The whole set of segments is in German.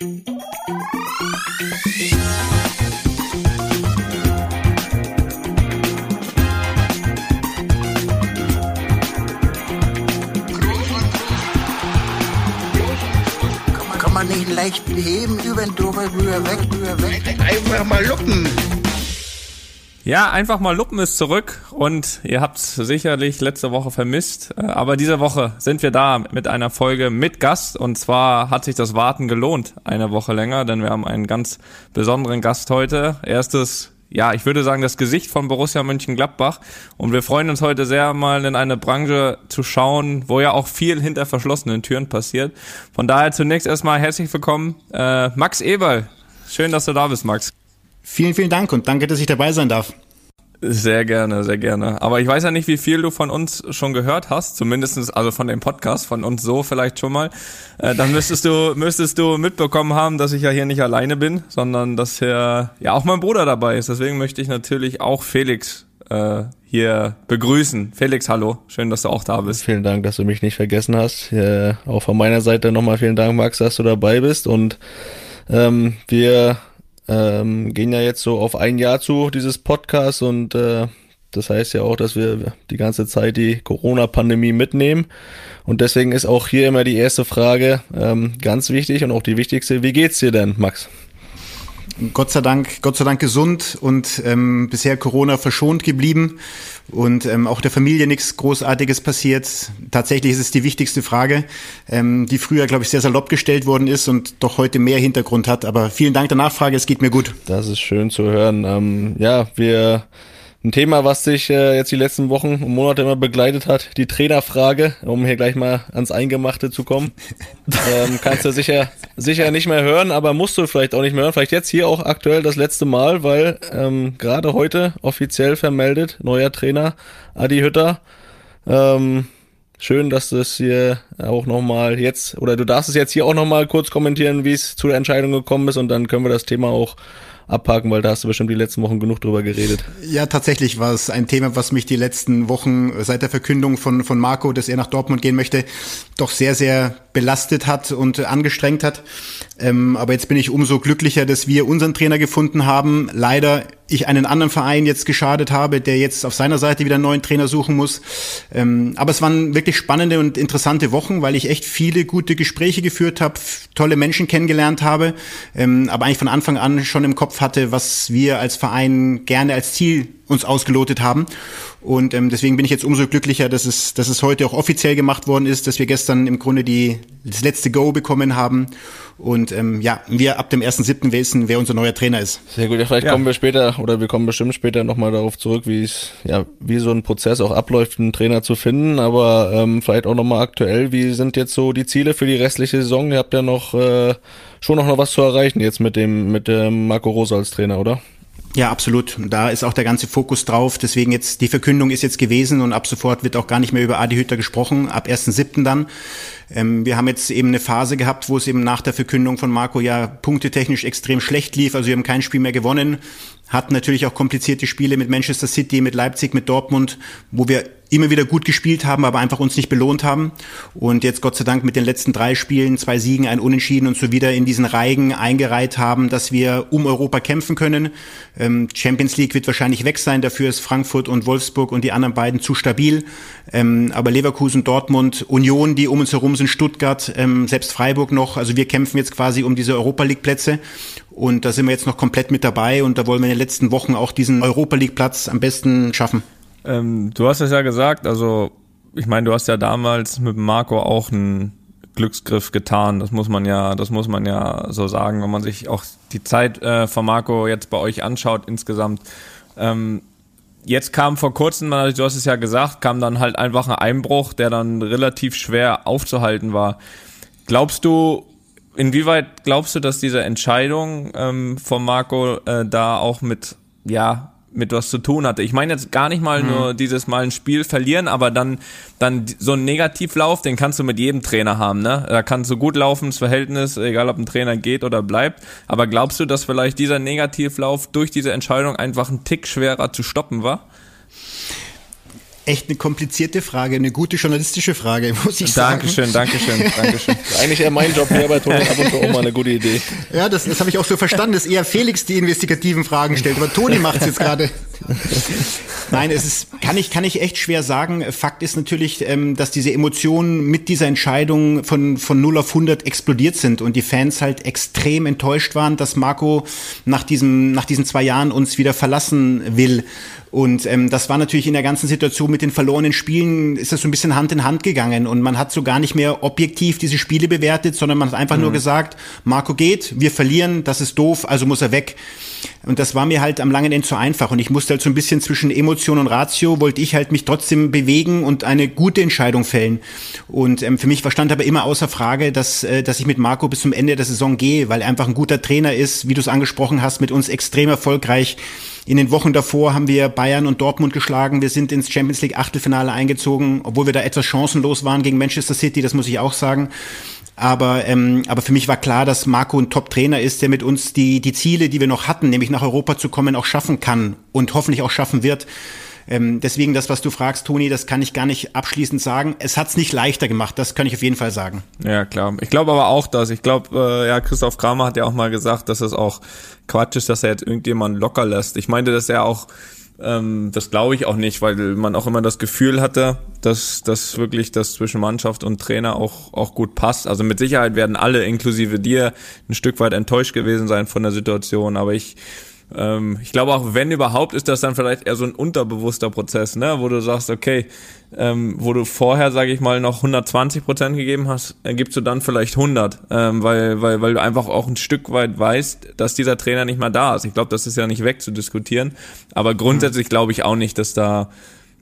Kann man nicht leicht beheben, über den drüber, rüber, weg, rüber, weg. Einfach mal luppen. Ja, einfach mal Luppen ist zurück und ihr habt sicherlich letzte Woche vermisst, äh, aber diese Woche sind wir da mit einer Folge mit Gast und zwar hat sich das Warten gelohnt, eine Woche länger, denn wir haben einen ganz besonderen Gast heute. Erstes ja, ich würde sagen, das Gesicht von Borussia Mönchengladbach. Und wir freuen uns heute sehr, mal in eine Branche zu schauen, wo ja auch viel hinter verschlossenen Türen passiert. Von daher zunächst erstmal herzlich willkommen, äh, Max Eberl. Schön, dass du da bist, Max. Vielen, vielen Dank und danke, dass ich dabei sein darf. Sehr gerne, sehr gerne. Aber ich weiß ja nicht, wie viel du von uns schon gehört hast, zumindestens also von dem Podcast, von uns so vielleicht schon mal. Äh, dann müsstest du, müsstest du mitbekommen haben, dass ich ja hier nicht alleine bin, sondern dass hier ja auch mein Bruder dabei ist. Deswegen möchte ich natürlich auch Felix äh, hier begrüßen. Felix, hallo, schön, dass du auch da bist. Vielen Dank, dass du mich nicht vergessen hast. Äh, auch von meiner Seite nochmal vielen Dank, Max, dass du dabei bist und ähm, wir ähm, gehen ja jetzt so auf ein Jahr zu, dieses Podcast und äh, das heißt ja auch, dass wir die ganze Zeit die Corona-Pandemie mitnehmen. Und deswegen ist auch hier immer die erste Frage ähm, ganz wichtig und auch die wichtigste. Wie geht's dir denn, Max? Gott sei Dank, Gott sei Dank gesund und ähm, bisher Corona verschont geblieben und ähm, auch der Familie nichts Großartiges passiert. Tatsächlich ist es die wichtigste Frage, ähm, die früher, glaube ich, sehr salopp gestellt worden ist und doch heute mehr Hintergrund hat. Aber vielen Dank der Nachfrage, es geht mir gut. Das ist schön zu hören. Ähm, ja, wir ein Thema, was sich äh, jetzt die letzten Wochen und Monate immer begleitet hat, die Trainerfrage, um hier gleich mal ans Eingemachte zu kommen. ähm, kannst du sicher, sicher nicht mehr hören, aber musst du vielleicht auch nicht mehr hören. Vielleicht jetzt hier auch aktuell das letzte Mal, weil ähm, gerade heute offiziell vermeldet, neuer Trainer Adi Hütter. Ähm, schön, dass du es hier auch nochmal jetzt, oder du darfst es jetzt hier auch nochmal kurz kommentieren, wie es zu der Entscheidung gekommen ist und dann können wir das Thema auch abhaken, weil da hast du bestimmt die letzten Wochen genug drüber geredet. Ja, tatsächlich war es ein Thema, was mich die letzten Wochen seit der Verkündung von, von Marco, dass er nach Dortmund gehen möchte, doch sehr, sehr belastet hat und angestrengt hat. Ähm, aber jetzt bin ich umso glücklicher, dass wir unseren Trainer gefunden haben. Leider ich einen anderen Verein jetzt geschadet habe, der jetzt auf seiner Seite wieder einen neuen Trainer suchen muss. Ähm, aber es waren wirklich spannende und interessante Wochen, weil ich echt viele gute Gespräche geführt habe, tolle Menschen kennengelernt habe, ähm, aber eigentlich von Anfang an schon im Kopf hatte, was wir als Verein gerne als Ziel uns ausgelotet haben. Und ähm, deswegen bin ich jetzt umso glücklicher, dass es, dass es heute auch offiziell gemacht worden ist, dass wir gestern im Grunde die, das letzte Go bekommen haben. Und ähm, ja, wir ab dem 1.7. wissen, wer unser neuer Trainer ist. Sehr gut, ja, vielleicht ja. kommen wir später oder wir kommen bestimmt später nochmal darauf zurück, wie es, ja, wie so ein Prozess auch abläuft, einen Trainer zu finden. Aber ähm, vielleicht auch nochmal aktuell, wie sind jetzt so die Ziele für die restliche Saison? Ihr habt ja noch äh, schon noch was zu erreichen jetzt mit dem, mit dem Marco Rosa als Trainer, oder? Ja, absolut. Da ist auch der ganze Fokus drauf. Deswegen jetzt, die Verkündung ist jetzt gewesen und ab sofort wird auch gar nicht mehr über Adi Hütter gesprochen, ab 1.7. dann. Ähm, wir haben jetzt eben eine Phase gehabt, wo es eben nach der Verkündung von Marco ja punktetechnisch extrem schlecht lief. Also wir haben kein Spiel mehr gewonnen, hatten natürlich auch komplizierte Spiele mit Manchester City, mit Leipzig, mit Dortmund, wo wir immer wieder gut gespielt haben, aber einfach uns nicht belohnt haben. Und jetzt Gott sei Dank mit den letzten drei Spielen, zwei Siegen, ein Unentschieden und so wieder in diesen Reigen eingereiht haben, dass wir um Europa kämpfen können. Ähm, Champions League wird wahrscheinlich weg sein, dafür ist Frankfurt und Wolfsburg und die anderen beiden zu stabil. Ähm, aber Leverkusen, Dortmund, Union, die um uns herum sind, Stuttgart, ähm, selbst Freiburg noch. Also wir kämpfen jetzt quasi um diese Europa League Plätze. Und da sind wir jetzt noch komplett mit dabei und da wollen wir in den letzten Wochen auch diesen Europa League Platz am besten schaffen. Ähm, du hast es ja gesagt, also ich meine, du hast ja damals mit Marco auch einen Glücksgriff getan. Das muss man ja, das muss man ja so sagen, wenn man sich auch die Zeit äh, von Marco jetzt bei euch anschaut insgesamt. Ähm, jetzt kam vor kurzem, du hast es ja gesagt, kam dann halt einfach ein Einbruch, der dann relativ schwer aufzuhalten war. Glaubst du, inwieweit glaubst du, dass diese Entscheidung ähm, von Marco äh, da auch mit, ja, mit was zu tun hatte. Ich meine jetzt gar nicht mal mhm. nur dieses Mal ein Spiel verlieren, aber dann, dann so ein Negativlauf, den kannst du mit jedem Trainer haben, ne? Da kannst du gut laufen, das Verhältnis, egal ob ein Trainer geht oder bleibt. Aber glaubst du, dass vielleicht dieser Negativlauf durch diese Entscheidung einfach ein Tick schwerer zu stoppen war? Echt eine komplizierte Frage, eine gute journalistische Frage, muss ich sagen. Dankeschön, Dankeschön, Dankeschön. Eigentlich eher mein Job hier bei Toni ab und zu auch mal eine gute Idee. Ja, das, das habe ich auch so verstanden, dass eher Felix die investigativen Fragen stellt, aber Toni macht es jetzt gerade. Nein, es ist, kann ich, kann ich echt schwer sagen. Fakt ist natürlich, ähm, dass diese Emotionen mit dieser Entscheidung von, von 0 auf 100 explodiert sind und die Fans halt extrem enttäuscht waren, dass Marco nach diesem, nach diesen zwei Jahren uns wieder verlassen will. Und ähm, das war natürlich in der ganzen Situation mit den verlorenen Spielen, ist das so ein bisschen Hand in Hand gegangen. Und man hat so gar nicht mehr objektiv diese Spiele bewertet, sondern man hat einfach mhm. nur gesagt, Marco geht, wir verlieren, das ist doof, also muss er weg. Und das war mir halt am langen Ende zu einfach. Und ich musste halt so ein bisschen zwischen Emotion und Ratio, wollte ich halt mich trotzdem bewegen und eine gute Entscheidung fällen. Und ähm, für mich verstand aber immer außer Frage, dass, äh, dass ich mit Marco bis zum Ende der Saison gehe, weil er einfach ein guter Trainer ist, wie du es angesprochen hast, mit uns extrem erfolgreich. In den Wochen davor haben wir Bayern und Dortmund geschlagen. Wir sind ins Champions League Achtelfinale eingezogen, obwohl wir da etwas chancenlos waren gegen Manchester City, das muss ich auch sagen. Aber, ähm, aber für mich war klar, dass Marco ein Top-Trainer ist, der mit uns die, die Ziele, die wir noch hatten, nämlich nach Europa zu kommen, auch schaffen kann und hoffentlich auch schaffen wird. Ähm, deswegen das, was du fragst, Toni, das kann ich gar nicht abschließend sagen. Es hat's nicht leichter gemacht, das kann ich auf jeden Fall sagen. Ja, klar. Ich glaube aber auch dass Ich glaube, äh, ja, Christoph Kramer hat ja auch mal gesagt, dass es auch Quatsch ist, dass er jetzt irgendjemand locker lässt. Ich meinte, dass er auch ähm, das glaube ich auch nicht, weil man auch immer das Gefühl hatte, dass dass wirklich das zwischen Mannschaft und Trainer auch auch gut passt. Also mit Sicherheit werden alle, inklusive dir, ein Stück weit enttäuscht gewesen sein von der Situation. Aber ich ähm, ich glaube auch, wenn überhaupt, ist das dann vielleicht eher so ein unterbewusster Prozess, ne, wo du sagst, okay, ähm, wo du vorher, sage ich mal, noch 120 Prozent gegeben hast, gibst du dann vielleicht 100, ähm, weil, weil, weil du einfach auch ein Stück weit weißt, dass dieser Trainer nicht mehr da ist. Ich glaube, das ist ja nicht wegzudiskutieren, aber grundsätzlich glaube ich auch nicht, dass da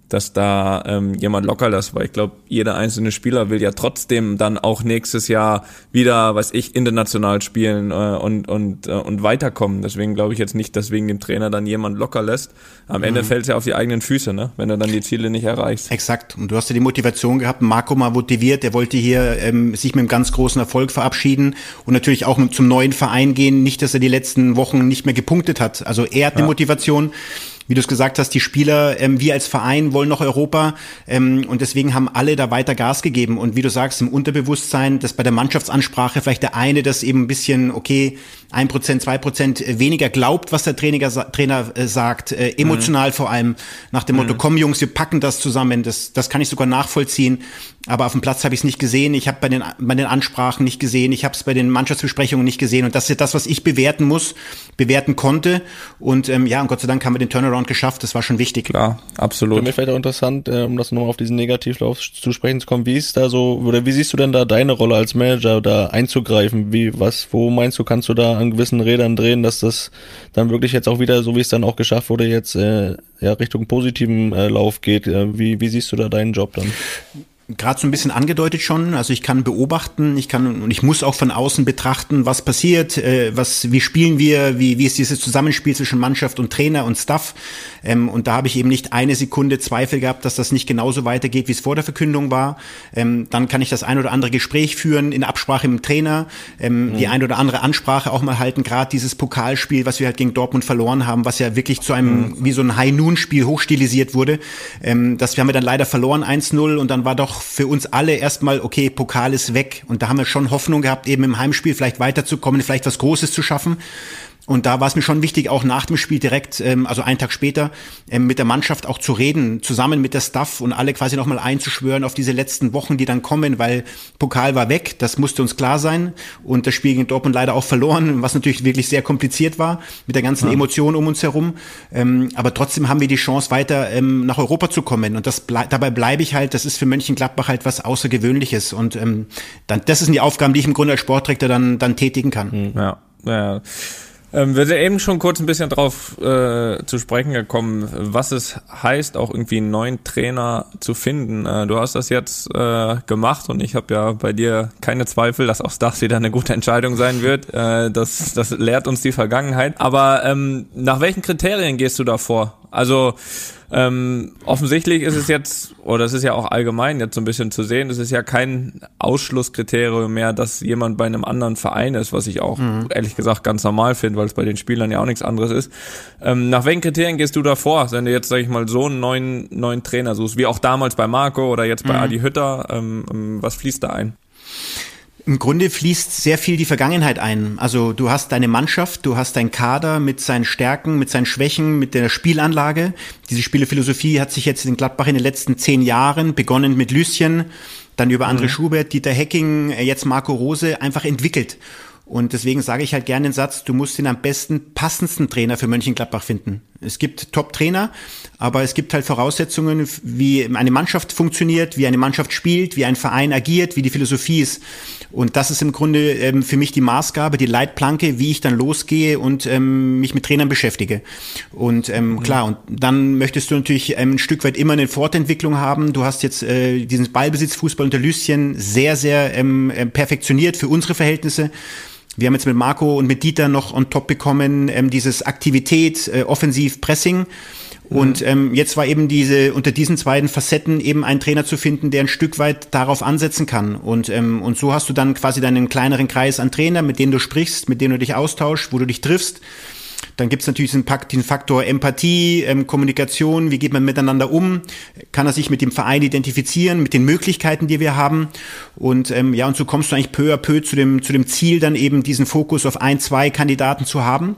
dass da ähm, jemand locker lässt, weil ich glaube, jeder einzelne Spieler will ja trotzdem dann auch nächstes Jahr wieder, weiß ich, international spielen äh, und und äh, und weiterkommen. Deswegen glaube ich jetzt nicht, dass wegen dem Trainer dann jemand locker lässt. Am Ende mhm. fällt es ja auf die eigenen Füße, ne? wenn er dann die Ziele nicht erreicht. Exakt. Und du hast ja die Motivation gehabt, Marco mal motiviert, der wollte hier ähm, sich mit einem ganz großen Erfolg verabschieden und natürlich auch zum neuen Verein gehen. Nicht, dass er die letzten Wochen nicht mehr gepunktet hat. Also er hat ja. eine Motivation wie du es gesagt hast, die Spieler, ähm, wir als Verein wollen noch Europa ähm, und deswegen haben alle da weiter Gas gegeben. Und wie du sagst, im Unterbewusstsein, dass bei der Mannschaftsansprache vielleicht der eine das eben ein bisschen, okay, ein Prozent, zwei Prozent weniger glaubt, was der Trainer, Trainer äh, sagt, äh, emotional mhm. vor allem, nach dem Motto, mhm. komm Jungs, wir packen das zusammen, das, das kann ich sogar nachvollziehen. Aber auf dem Platz habe ich es nicht gesehen, ich habe bei den, bei den Ansprachen nicht gesehen, ich habe es bei den Mannschaftsbesprechungen nicht gesehen. Und das ist das, was ich bewerten muss, bewerten konnte. Und ähm, ja, und Gott sei Dank haben wir den Turnaround geschafft, das war schon wichtig. Klar, absolut. Für mich vielleicht auch interessant, äh, um das nochmal auf diesen Negativlauf zu sprechen zu kommen, wie ist da so, oder wie siehst du denn da deine Rolle als Manager da einzugreifen? Wie, was, wo meinst du, kannst du da an gewissen Rädern drehen, dass das dann wirklich jetzt auch wieder, so wie es dann auch geschafft wurde, jetzt äh, ja, Richtung positiven äh, Lauf geht? Äh, wie, wie siehst du da deinen Job dann? Gerade so ein bisschen angedeutet schon. Also ich kann beobachten, ich kann und ich muss auch von außen betrachten, was passiert, äh, was, wie spielen wir, wie, wie ist dieses Zusammenspiel zwischen Mannschaft und Trainer und Staff. Ähm, und da habe ich eben nicht eine Sekunde Zweifel gehabt, dass das nicht genauso weitergeht, wie es vor der Verkündung war. Ähm, dann kann ich das ein oder andere Gespräch führen in Absprache mit dem Trainer, ähm, mhm. die ein oder andere Ansprache auch mal halten. Gerade dieses Pokalspiel, was wir halt gegen Dortmund verloren haben, was ja wirklich zu einem mhm. wie so ein High-Noon-Spiel hochstilisiert wurde. Ähm, das haben wir dann leider verloren 1-0 und dann war doch für uns alle erstmal, okay, Pokal ist weg. Und da haben wir schon Hoffnung gehabt, eben im Heimspiel vielleicht weiterzukommen, vielleicht was Großes zu schaffen. Und da war es mir schon wichtig, auch nach dem Spiel direkt, ähm, also einen Tag später, ähm, mit der Mannschaft auch zu reden, zusammen mit der Staff und alle quasi nochmal einzuschwören auf diese letzten Wochen, die dann kommen, weil Pokal war weg, das musste uns klar sein. Und das Spiel gegen Dortmund leider auch verloren, was natürlich wirklich sehr kompliziert war, mit der ganzen ja. Emotion um uns herum. Ähm, aber trotzdem haben wir die Chance, weiter ähm, nach Europa zu kommen. Und das ble dabei bleibe ich halt, das ist für Mönchengladbach halt was Außergewöhnliches. Und ähm, dann, das sind die Aufgaben, die ich im Grunde als Sportdirektor dann, dann tätigen kann. Ja, ja. Ähm, wir sind eben schon kurz ein bisschen drauf äh, zu sprechen gekommen, was es heißt, auch irgendwie einen neuen Trainer zu finden. Äh, du hast das jetzt äh, gemacht und ich habe ja bei dir keine Zweifel, dass auch das wieder eine gute Entscheidung sein wird. Äh, das, das lehrt uns die Vergangenheit. Aber ähm, nach welchen Kriterien gehst du da vor? Also ähm, offensichtlich ist es jetzt, oder es ist ja auch allgemein jetzt so ein bisschen zu sehen, es ist ja kein Ausschlusskriterium mehr, dass jemand bei einem anderen Verein ist, was ich auch mhm. ehrlich gesagt ganz normal finde, weil es bei den Spielern ja auch nichts anderes ist. Ähm, nach welchen Kriterien gehst du da vor, wenn du jetzt, sag ich mal, so einen neuen, neuen Trainer suchst, wie auch damals bei Marco oder jetzt bei mhm. Adi Hütter, ähm, ähm was fließt da ein? Im Grunde fließt sehr viel die Vergangenheit ein. Also du hast deine Mannschaft, du hast deinen Kader mit seinen Stärken, mit seinen Schwächen, mit der Spielanlage. Diese Spielephilosophie hat sich jetzt in Gladbach in den letzten zehn Jahren, begonnen mit Lüschen, dann über André mhm. Schubert, Dieter Hecking, jetzt Marco Rose, einfach entwickelt. Und deswegen sage ich halt gerne den Satz, du musst den am besten passendsten Trainer für Mönchengladbach finden. Es gibt Top-Trainer, aber es gibt halt Voraussetzungen, wie eine Mannschaft funktioniert, wie eine Mannschaft spielt, wie ein Verein agiert, wie die Philosophie ist. Und das ist im Grunde ähm, für mich die Maßgabe, die Leitplanke, wie ich dann losgehe und ähm, mich mit Trainern beschäftige. Und ähm, mhm. klar, und dann möchtest du natürlich ähm, ein Stück weit immer eine Fortentwicklung haben. Du hast jetzt äh, diesen Ballbesitzfußball unter Lüschen sehr, sehr ähm, äh, perfektioniert für unsere Verhältnisse. Wir haben jetzt mit Marco und mit Dieter noch on top bekommen, ähm, dieses Aktivität, äh, Offensiv, Pressing. Und ähm, jetzt war eben diese unter diesen beiden Facetten eben ein Trainer zu finden, der ein Stück weit darauf ansetzen kann. Und ähm, und so hast du dann quasi deinen kleineren Kreis an Trainer, mit denen du sprichst, mit denen du dich austauschst, wo du dich triffst. Dann gibt es natürlich Pakt, den Faktor Empathie, ähm, Kommunikation, wie geht man miteinander um, kann er sich mit dem Verein identifizieren, mit den Möglichkeiten, die wir haben. Und ähm, ja, und so kommst du eigentlich peu à peu zu dem, zu dem Ziel, dann eben diesen Fokus auf ein, zwei Kandidaten zu haben.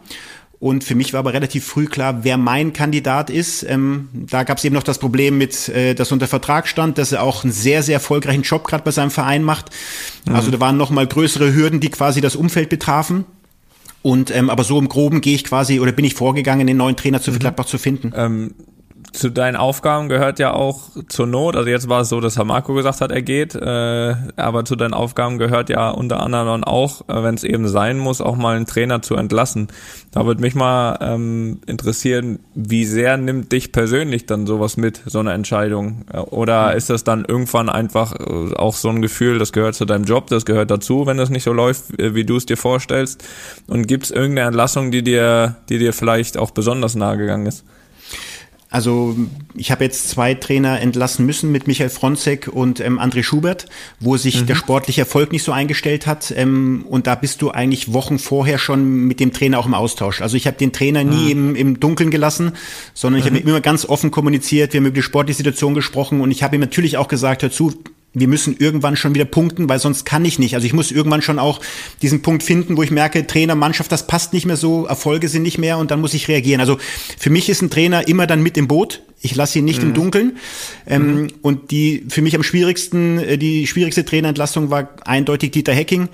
Und für mich war aber relativ früh klar, wer mein Kandidat ist. Ähm, da gab es eben noch das Problem mit, äh, dass unter Vertrag stand, dass er auch einen sehr, sehr erfolgreichen Job gerade bei seinem Verein macht. Mhm. Also da waren noch mal größere Hürden, die quasi das Umfeld betrafen. Und ähm, aber so im Groben gehe ich quasi oder bin ich vorgegangen, den neuen Trainer zu mhm. Gladbach zu finden. Ähm, zu deinen Aufgaben gehört ja auch zur Not, also jetzt war es so, dass Herr Marco gesagt hat, er geht, äh, aber zu deinen Aufgaben gehört ja unter anderem auch, äh, wenn es eben sein muss, auch mal einen Trainer zu entlassen. Da würde mich mal ähm, interessieren, wie sehr nimmt dich persönlich dann sowas mit, so eine Entscheidung? Äh, oder ist das dann irgendwann einfach äh, auch so ein Gefühl, das gehört zu deinem Job, das gehört dazu, wenn das nicht so läuft, wie du es dir vorstellst? Und gibt es irgendeine Entlassung, die dir, die dir vielleicht auch besonders nahe gegangen ist? Also ich habe jetzt zwei Trainer entlassen müssen mit Michael Fronzek und ähm, André Schubert, wo sich mhm. der sportliche Erfolg nicht so eingestellt hat. Ähm, und da bist du eigentlich Wochen vorher schon mit dem Trainer auch im Austausch. Also ich habe den Trainer nie mhm. im, im Dunkeln gelassen, sondern ich mhm. habe immer ganz offen kommuniziert. Wir haben über die sportliche Situation gesprochen und ich habe ihm natürlich auch gesagt, hör zu, wir müssen irgendwann schon wieder punkten, weil sonst kann ich nicht. Also ich muss irgendwann schon auch diesen Punkt finden, wo ich merke, Trainer, Mannschaft, das passt nicht mehr so, Erfolge sind nicht mehr und dann muss ich reagieren. Also für mich ist ein Trainer immer dann mit im Boot. Ich lasse ihn nicht mhm. im Dunkeln. Ähm, mhm. Und die für mich am schwierigsten, äh, die schwierigste Trainerentlassung war eindeutig Dieter Hecking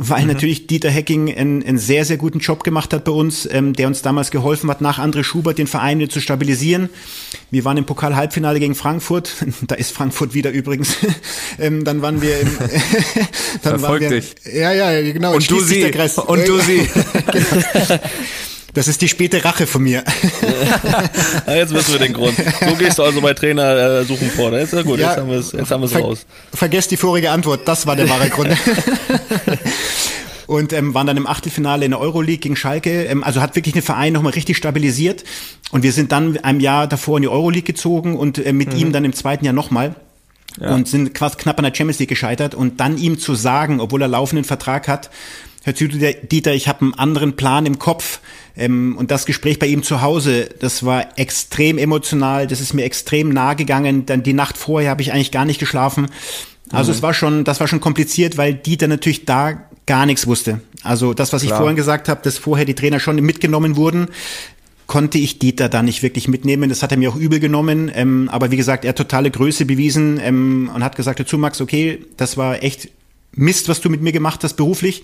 weil mhm. natürlich Dieter Hecking einen, einen, sehr, sehr guten Job gemacht hat bei uns, ähm, der uns damals geholfen hat, nach André Schubert den Verein wieder zu stabilisieren. Wir waren im Pokal-Halbfinale gegen Frankfurt, da ist Frankfurt wieder übrigens. ähm, dann waren wir im... dann waren wir, dich. Ja, ja, genau. Und du sie. Und du sie. genau. Das ist die späte Rache von mir. ja, jetzt wissen wir den Grund. So gehst du also bei Trainer äh, suchen vor. Das ist ja gut, ja, jetzt haben wir es jetzt haben wir es ver raus. Vergesst die vorige Antwort, das war der wahre Grund. und ähm, waren dann im Achtelfinale in der Euroleague gegen Schalke. Ähm, also hat wirklich den Verein nochmal richtig stabilisiert. Und wir sind dann ein Jahr davor in die Euroleague gezogen und äh, mit mhm. ihm dann im zweiten Jahr nochmal. Ja. Und sind quasi knapp an der Champions League gescheitert. Und dann ihm zu sagen, obwohl er laufenden Vertrag hat, Herr Dieter, ich habe einen anderen Plan im Kopf. Ähm, und das Gespräch bei ihm zu Hause, das war extrem emotional, das ist mir extrem nahe gegangen. Dann die Nacht vorher habe ich eigentlich gar nicht geschlafen. Also mhm. es war schon, das war schon kompliziert, weil Dieter natürlich da gar nichts wusste. Also das, was Klar. ich vorhin gesagt habe, dass vorher die Trainer schon mitgenommen wurden, konnte ich Dieter da nicht wirklich mitnehmen. Das hat er mir auch übel genommen. Ähm, aber wie gesagt, er hat totale Größe bewiesen ähm, und hat gesagt dazu, Max, okay, das war echt Mist, was du mit mir gemacht hast beruflich.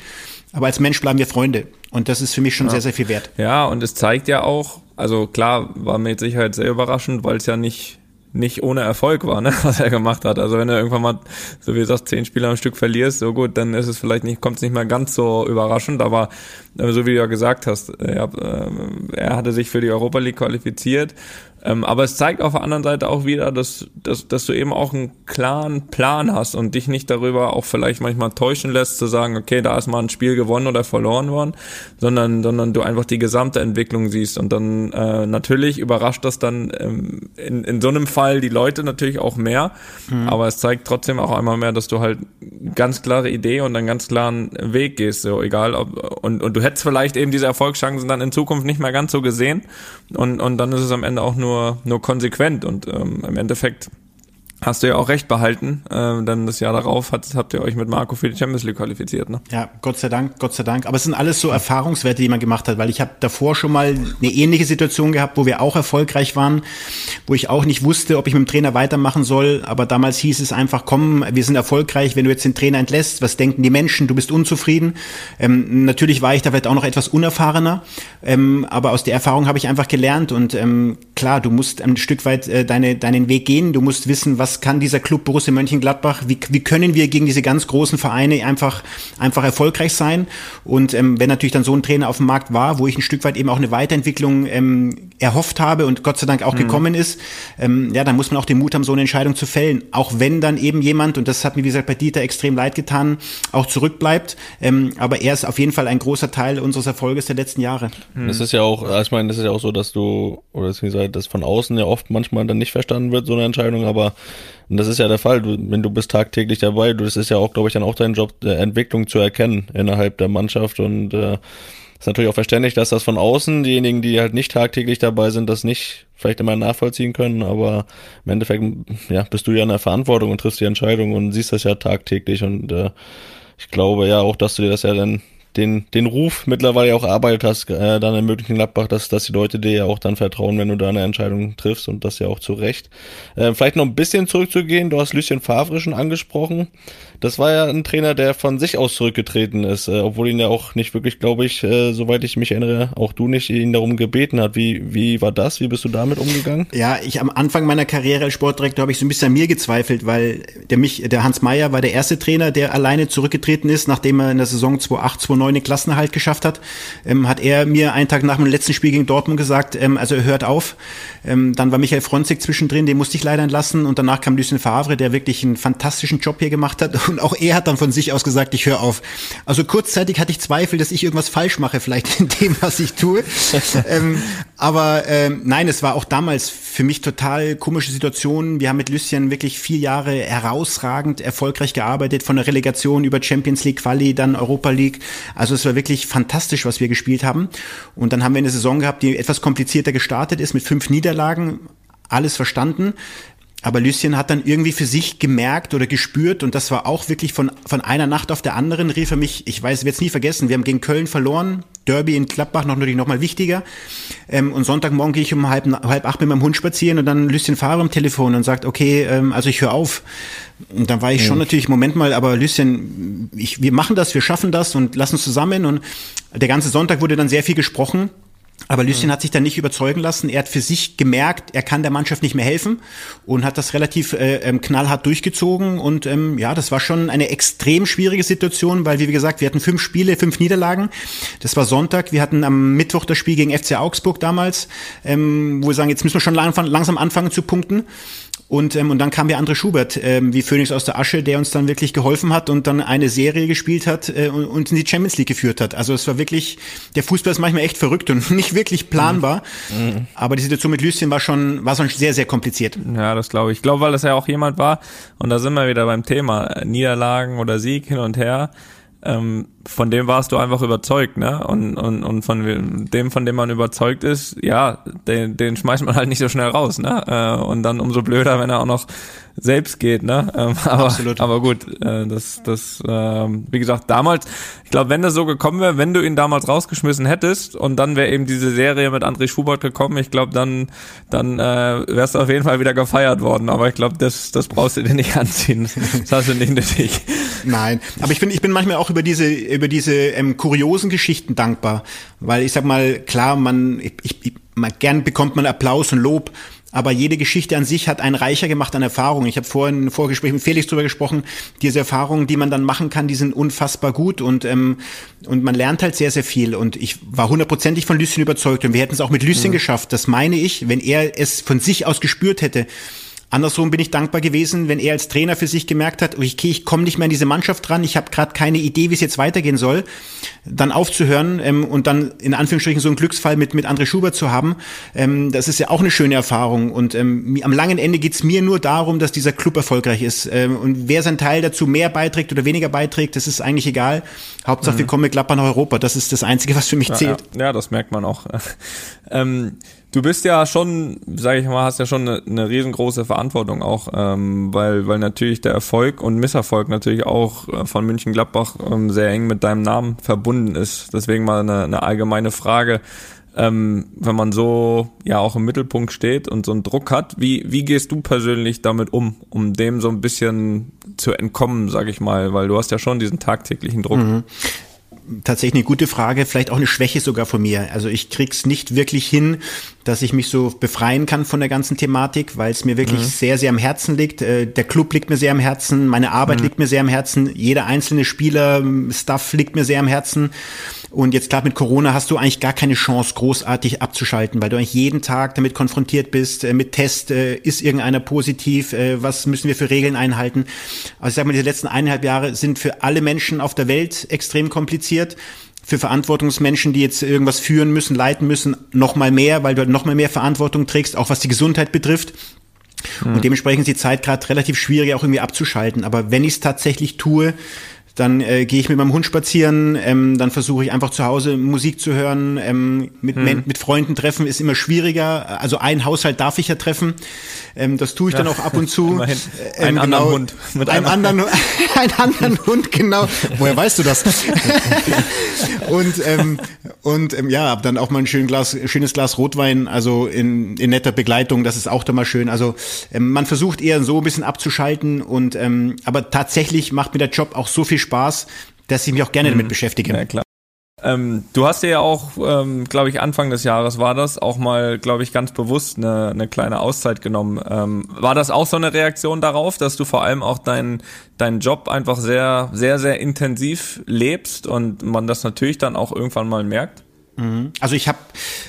Aber als Mensch bleiben wir Freunde. Und das ist für mich schon ja. sehr, sehr viel wert. Ja, und es zeigt ja auch, also klar, war mir mit Sicherheit sehr überraschend, weil es ja nicht nicht ohne Erfolg war, ne, was er gemacht hat. Also wenn du irgendwann mal, so wie du sagst, zehn Spieler am Stück verlierst, so gut, dann ist es vielleicht nicht, kommt es nicht mehr ganz so überraschend, aber so wie du ja gesagt hast, er, äh, er hatte sich für die Europa League qualifiziert Ähm, aber es zeigt auf der anderen Seite auch wieder, dass, dass, dass du eben auch einen klaren Plan hast und dich nicht darüber auch vielleicht manchmal täuschen lässt, zu sagen, okay, da ist mal ein Spiel gewonnen oder verloren worden, sondern, sondern du einfach die gesamte Entwicklung siehst. Und dann äh, natürlich überrascht das dann ähm, in, in so einem Fall die Leute natürlich auch mehr, mhm. aber es zeigt trotzdem auch einmal mehr, dass du halt ganz klare Idee und einen ganz klaren Weg gehst, so egal ob und, und du hättest vielleicht eben diese Erfolgschancen dann in Zukunft nicht mehr ganz so gesehen und, und dann ist es am Ende auch nur, nur konsequent und ähm, im Endeffekt Hast du ja auch recht behalten, äh, denn das Jahr darauf hat, habt ihr euch mit Marco für die Champions League qualifiziert. Ne? Ja, Gott sei Dank, Gott sei Dank. Aber es sind alles so Erfahrungswerte, die man gemacht hat, weil ich habe davor schon mal eine ähnliche Situation gehabt, wo wir auch erfolgreich waren, wo ich auch nicht wusste, ob ich mit dem Trainer weitermachen soll. Aber damals hieß es einfach, komm, wir sind erfolgreich, wenn du jetzt den Trainer entlässt, was denken die Menschen, du bist unzufrieden. Ähm, natürlich war ich da vielleicht auch noch etwas unerfahrener, ähm, aber aus der Erfahrung habe ich einfach gelernt und ähm, klar, du musst ein Stück weit äh, deine, deinen Weg gehen, du musst wissen, was kann dieser Club Borussia Mönchengladbach, wie, wie können wir gegen diese ganz großen Vereine einfach, einfach erfolgreich sein. Und ähm, wenn natürlich dann so ein Trainer auf dem Markt war, wo ich ein Stück weit eben auch eine Weiterentwicklung ähm, erhofft habe und Gott sei Dank auch mhm. gekommen ist, ähm, ja, dann muss man auch den Mut haben, so eine Entscheidung zu fällen. Auch wenn dann eben jemand, und das hat mir wie gesagt bei Dieter extrem leid getan, auch zurückbleibt. Ähm, aber er ist auf jeden Fall ein großer Teil unseres Erfolges der letzten Jahre. Mhm. Das ist ja auch, ich meine, das ist ja auch so, dass du, oder beziehungsweise das von außen ja oft manchmal dann nicht verstanden wird, so eine Entscheidung, aber und das ist ja der Fall, du, wenn du bist tagtäglich dabei, du, das ist ja auch, glaube ich, dann auch dein Job, der Entwicklung zu erkennen innerhalb der Mannschaft. Und äh, ist natürlich auch verständlich, dass das von außen, diejenigen, die halt nicht tagtäglich dabei sind, das nicht vielleicht immer nachvollziehen können, aber im Endeffekt, ja, bist du ja in der Verantwortung und triffst die Entscheidung und siehst das ja tagtäglich. Und äh, ich glaube ja auch, dass du dir das ja dann den, den Ruf mittlerweile auch erarbeitet hast, äh, dann in Mönchengladbach, dass, dass die Leute dir ja auch dann vertrauen, wenn du da eine Entscheidung triffst und das ja auch zu Recht. Äh, vielleicht noch ein bisschen zurückzugehen, du hast Lucien Favre schon angesprochen. Das war ja ein Trainer, der von sich aus zurückgetreten ist, äh, obwohl ihn ja auch nicht wirklich, glaube ich, äh, soweit ich mich erinnere, auch du nicht ihn darum gebeten hat. Wie, wie war das? Wie bist du damit umgegangen? Ja, ich am Anfang meiner Karriere als Sportdirektor habe ich so ein bisschen an mir gezweifelt, weil der mich, der Hans Meyer war der erste Trainer, der alleine zurückgetreten ist, nachdem er in der Saison 2008, 2009 den Klassenerhalt geschafft hat. Ähm, hat er mir einen Tag nach dem letzten Spiel gegen Dortmund gesagt, ähm, also er hört auf. Ähm, dann war Michael Fronzig zwischendrin, den musste ich leider entlassen und danach kam Lucien Favre, der wirklich einen fantastischen Job hier gemacht hat und auch er hat dann von sich aus gesagt, ich höre auf. Also kurzzeitig hatte ich Zweifel, dass ich irgendwas falsch mache, vielleicht in dem, was ich tue. ähm, aber ähm, nein, es war auch damals für mich total komische Situation. Wir haben mit Lucien wirklich vier Jahre herausragend erfolgreich gearbeitet, von der Relegation über Champions League Quali, dann Europa League. Also es war wirklich fantastisch, was wir gespielt haben. Und dann haben wir eine Saison gehabt, die etwas komplizierter gestartet ist, mit fünf Niederlagen, alles verstanden. Aber Lucien hat dann irgendwie für sich gemerkt oder gespürt, und das war auch wirklich von, von einer Nacht auf der anderen, rief er mich, ich weiß, ich werde es nie vergessen, wir haben gegen Köln verloren, Derby in Klappbach noch natürlich noch mal wichtiger. Ähm, und Sonntagmorgen gehe ich um halb, halb acht mit meinem Hund spazieren und dann Lucien Fahrer am Telefon und sagt, okay, ähm, also ich höre auf. Und dann war ich schon natürlich, Moment mal, aber Lucien, ich, wir machen das, wir schaffen das und lassen uns zusammen. Und der ganze Sonntag wurde dann sehr viel gesprochen. Aber Lucien mhm. hat sich dann nicht überzeugen lassen. Er hat für sich gemerkt, er kann der Mannschaft nicht mehr helfen und hat das relativ äh, ähm, knallhart durchgezogen. Und ähm, ja, das war schon eine extrem schwierige Situation, weil, wie gesagt, wir hatten fünf Spiele, fünf Niederlagen. Das war Sonntag. Wir hatten am Mittwoch das Spiel gegen FC Augsburg damals, ähm, wo wir sagen, jetzt müssen wir schon langsam anfangen zu punkten. Und, ähm, und dann kam ja André Schubert, ähm, wie Phoenix aus der Asche, der uns dann wirklich geholfen hat und dann eine Serie gespielt hat äh, und, und in die Champions League geführt hat. Also es war wirklich, der Fußball ist manchmal echt verrückt und nicht wirklich planbar. Mhm. Aber die Situation mit Lucien war schon, war schon sehr, sehr kompliziert. Ja, das glaube ich. Ich glaube, weil das ja auch jemand war, und da sind wir wieder beim Thema, Niederlagen oder Sieg hin und her ähm, von dem warst du einfach überzeugt, ne? Und, und, und von dem, von dem man überzeugt ist, ja, den, den schmeißt man halt nicht so schnell raus, ne? Äh, und dann umso blöder, wenn er auch noch selbst geht, ne? Ähm, aber, Absolut. aber gut, äh, das, das, äh, wie gesagt, damals, ich glaube, wenn das so gekommen wäre, wenn du ihn damals rausgeschmissen hättest und dann wäre eben diese Serie mit André Schubert gekommen, ich glaube, dann, dann äh, wärst du auf jeden Fall wieder gefeiert worden. Aber ich glaube, das, das brauchst du dir nicht anziehen. Das hast du nicht nötig. Nein, aber ich bin, ich bin manchmal auch über diese, über diese ähm, kuriosen Geschichten dankbar, weil ich sag mal, klar, man, ich, ich, man gern bekommt man Applaus und Lob, aber jede Geschichte an sich hat einen reicher gemacht an Erfahrung. Ich habe vorhin im Vorgespräch mit Felix drüber gesprochen, diese Erfahrungen, die man dann machen kann, die sind unfassbar gut und, ähm, und man lernt halt sehr, sehr viel. Und ich war hundertprozentig von Lucien überzeugt und wir hätten es auch mit Lucien mhm. geschafft. Das meine ich, wenn er es von sich aus gespürt hätte, Andersrum bin ich dankbar gewesen, wenn er als Trainer für sich gemerkt hat, okay, ich komme nicht mehr an diese Mannschaft dran, ich habe gerade keine Idee, wie es jetzt weitergehen soll, dann aufzuhören ähm, und dann in Anführungsstrichen so einen Glücksfall mit, mit André Schubert zu haben, ähm, das ist ja auch eine schöne Erfahrung. Und ähm, am langen Ende geht's mir nur darum, dass dieser Club erfolgreich ist. Ähm, und wer sein Teil dazu mehr beiträgt oder weniger beiträgt, das ist eigentlich egal. Hauptsache, mhm. wir kommen mit Klappern nach Europa. Das ist das Einzige, was für mich ja, zählt. Ja, ja, das merkt man auch. ähm, du bist ja schon, sage ich mal, hast ja schon eine, eine riesengroße Verantwortung auch, ähm, weil, weil natürlich der Erfolg und Misserfolg natürlich auch äh, von München-Gladbach ähm, sehr eng mit deinem Namen verbunden ist. Deswegen mal eine, eine allgemeine Frage. Ähm, wenn man so ja auch im Mittelpunkt steht und so einen Druck hat, wie, wie gehst du persönlich damit um, um dem so ein bisschen zu entkommen, sage ich mal, weil du hast ja schon diesen tagtäglichen Druck. Mhm tatsächlich eine gute Frage, vielleicht auch eine Schwäche sogar von mir. Also ich krieg's nicht wirklich hin, dass ich mich so befreien kann von der ganzen Thematik, weil es mir wirklich mhm. sehr, sehr am Herzen liegt. Äh, der Club liegt mir sehr am Herzen, meine Arbeit mhm. liegt mir sehr am Herzen, jeder einzelne Spieler, Stuff liegt mir sehr am Herzen. Und jetzt klar, mit Corona hast du eigentlich gar keine Chance, großartig abzuschalten, weil du eigentlich jeden Tag damit konfrontiert bist, äh, mit Test, äh, ist irgendeiner positiv, äh, was müssen wir für Regeln einhalten. Also ich sag mal, diese letzten eineinhalb Jahre sind für alle Menschen auf der Welt extrem kompliziert für Verantwortungsmenschen, die jetzt irgendwas führen müssen, leiten müssen, noch mal mehr, weil du noch mal mehr Verantwortung trägst, auch was die Gesundheit betrifft. Und hm. dementsprechend ist die Zeit gerade relativ schwierig, auch irgendwie abzuschalten. Aber wenn ich es tatsächlich tue, dann äh, gehe ich mit meinem Hund spazieren, ähm, dann versuche ich einfach zu Hause Musik zu hören, ähm, mit, hm. mit Freunden treffen ist immer schwieriger. Also ein Haushalt darf ich ja treffen. Ähm, das tue ich ja, dann auch ab und zu. Immerhin. Ähm, einen genau, anderen Hund. Mit einen anderen, einen anderen Hund, genau. Woher weißt du das? und ähm, und ähm, ja, hab dann auch mal ein schön Glas, schönes Glas Rotwein, also in, in netter Begleitung, das ist auch dann mal schön. Also ähm, man versucht eher so ein bisschen abzuschalten und ähm, aber tatsächlich macht mir der Job auch so viel Spaß, dass ich mich auch gerne damit mhm. beschäftige. Ja, klar. Ähm, du hast dir ja auch, ähm, glaube ich, Anfang des Jahres war das, auch mal, glaube ich, ganz bewusst eine, eine kleine Auszeit genommen. Ähm, war das auch so eine Reaktion darauf, dass du vor allem auch deinen deinen Job einfach sehr, sehr, sehr intensiv lebst und man das natürlich dann auch irgendwann mal merkt? Mhm. Also ich habe,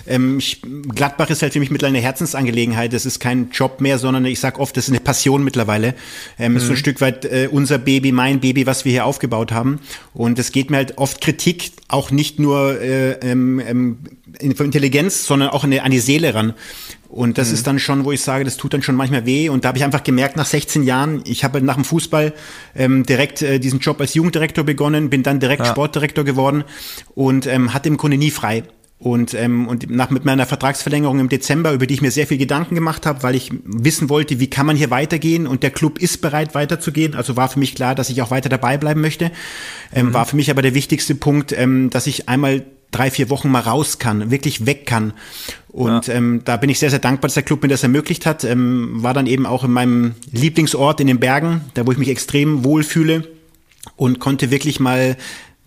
ähm, ich, Gladbach ist halt für mich mittlerweile eine Herzensangelegenheit. Das ist kein Job mehr, sondern ich sag oft, das ist eine Passion mittlerweile. Ähm, mhm. Ist so ein mhm. Stück weit äh, unser Baby, mein Baby, was wir hier aufgebaut haben. Und es geht mir halt oft Kritik, auch nicht nur äh, ähm, ähm Intelligenz, sondern auch an die Seele ran. Und das mhm. ist dann schon, wo ich sage, das tut dann schon manchmal weh. Und da habe ich einfach gemerkt, nach 16 Jahren, ich habe nach dem Fußball ähm, direkt äh, diesen Job als Jugenddirektor begonnen, bin dann direkt ja. Sportdirektor geworden und ähm, hatte im Grunde nie frei. Und, ähm, und nach mit meiner Vertragsverlängerung im Dezember, über die ich mir sehr viel Gedanken gemacht habe, weil ich wissen wollte, wie kann man hier weitergehen und der Club ist bereit weiterzugehen. Also war für mich klar, dass ich auch weiter dabei bleiben möchte. Ähm, mhm. War für mich aber der wichtigste Punkt, ähm, dass ich einmal drei, vier Wochen mal raus kann, wirklich weg kann. Und ja. ähm, da bin ich sehr, sehr dankbar, dass der Club mir das ermöglicht hat. Ähm, war dann eben auch in meinem Lieblingsort in den Bergen, da wo ich mich extrem wohlfühle und konnte wirklich mal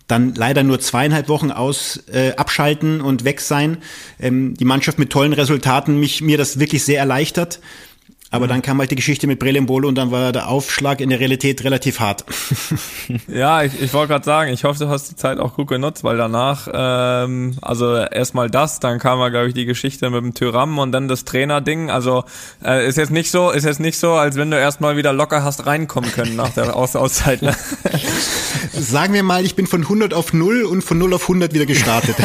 dann leider nur zweieinhalb Wochen aus äh, abschalten und weg sein. Ähm, die Mannschaft mit tollen Resultaten mich mir das wirklich sehr erleichtert. Aber dann kam halt die Geschichte mit Brelembolo und dann war der Aufschlag in der Realität relativ hart. ja, ich, ich wollte gerade sagen, ich hoffe, du hast die Zeit auch gut genutzt, weil danach, ähm, also erstmal das, dann kam ja, glaube ich, die Geschichte mit dem Tyram und dann das Trainerding. Also äh, ist jetzt nicht so, ist jetzt nicht so, als wenn du erstmal wieder locker hast reinkommen können nach der Aus Auszeit. Ne? Sagen wir mal, ich bin von 100 auf 0 und von 0 auf 100 wieder gestartet.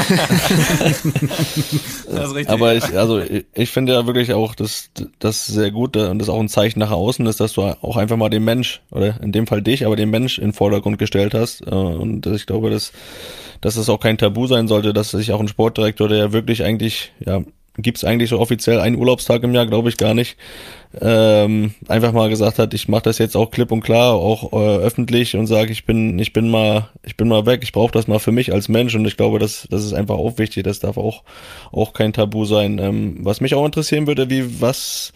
das ist richtig. Aber ich, also ich, ich finde ja wirklich auch, dass das sehr gut und das auch ein Zeichen nach außen ist, dass du auch einfach mal den Mensch, oder in dem Fall dich, aber den Mensch in den Vordergrund gestellt hast. Äh, und ich glaube, dass, dass es auch kein Tabu sein sollte, dass sich auch ein Sportdirektor, der wirklich eigentlich, ja, gibt es eigentlich so offiziell einen Urlaubstag im Jahr, glaube ich gar nicht, ähm, einfach mal gesagt hat, ich mache das jetzt auch klipp und klar, auch äh, öffentlich und sage, ich bin, ich bin mal, ich bin mal weg, ich brauche das mal für mich als Mensch und ich glaube, das, das ist einfach auch wichtig, das darf auch, auch kein Tabu sein. Ähm, was mich auch interessieren würde, wie was,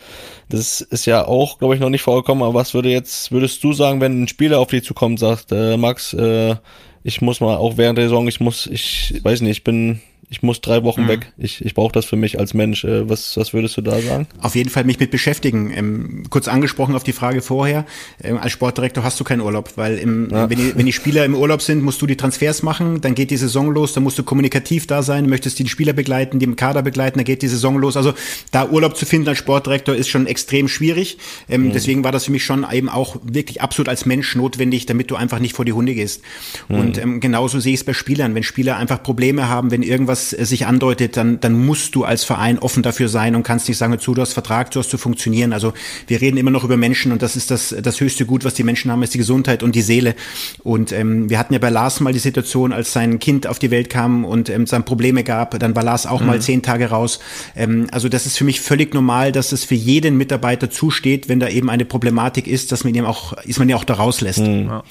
das ist ja auch, glaube ich, noch nicht vorgekommen, aber was würde jetzt, würdest du sagen, wenn ein Spieler auf dich zukommt, sagt, äh, Max, äh, ich muss mal auch während der Saison, ich muss, ich weiß nicht, ich bin ich muss drei Wochen mhm. weg. Ich, ich brauche das für mich als Mensch. Äh, was, was würdest du da sagen? Auf jeden Fall mich mit beschäftigen. Ähm, kurz angesprochen auf die Frage vorher. Ähm, als Sportdirektor hast du keinen Urlaub, weil im, ja. wenn, die, wenn die Spieler im Urlaub sind, musst du die Transfers machen, dann geht die Saison los, dann musst du kommunikativ da sein, möchtest die Spieler begleiten, die im Kader begleiten, dann geht die Saison los. Also da Urlaub zu finden als Sportdirektor ist schon extrem schwierig. Ähm, mhm. Deswegen war das für mich schon eben auch wirklich absolut als Mensch notwendig, damit du einfach nicht vor die Hunde gehst. Mhm. Und ähm, genauso sehe ich es bei Spielern. Wenn Spieler einfach Probleme haben, wenn irgendwas äh, sich andeutet, dann, dann musst du als Verein offen dafür sein und kannst nicht sagen, zu, du hast Vertrag, du hast zu funktionieren. Also wir reden immer noch über Menschen und das ist das, das höchste Gut, was die Menschen haben, ist die Gesundheit und die Seele. Und ähm, wir hatten ja bei Lars mal die Situation, als sein Kind auf die Welt kam und ähm, es dann Probleme gab, dann war Lars auch mhm. mal zehn Tage raus. Ähm, also das ist für mich völlig normal, dass es für jeden Mitarbeiter zusteht, wenn da eben eine Problematik ist, dass man ihm auch, ist man ja auch da rauslässt. Mhm. Ja.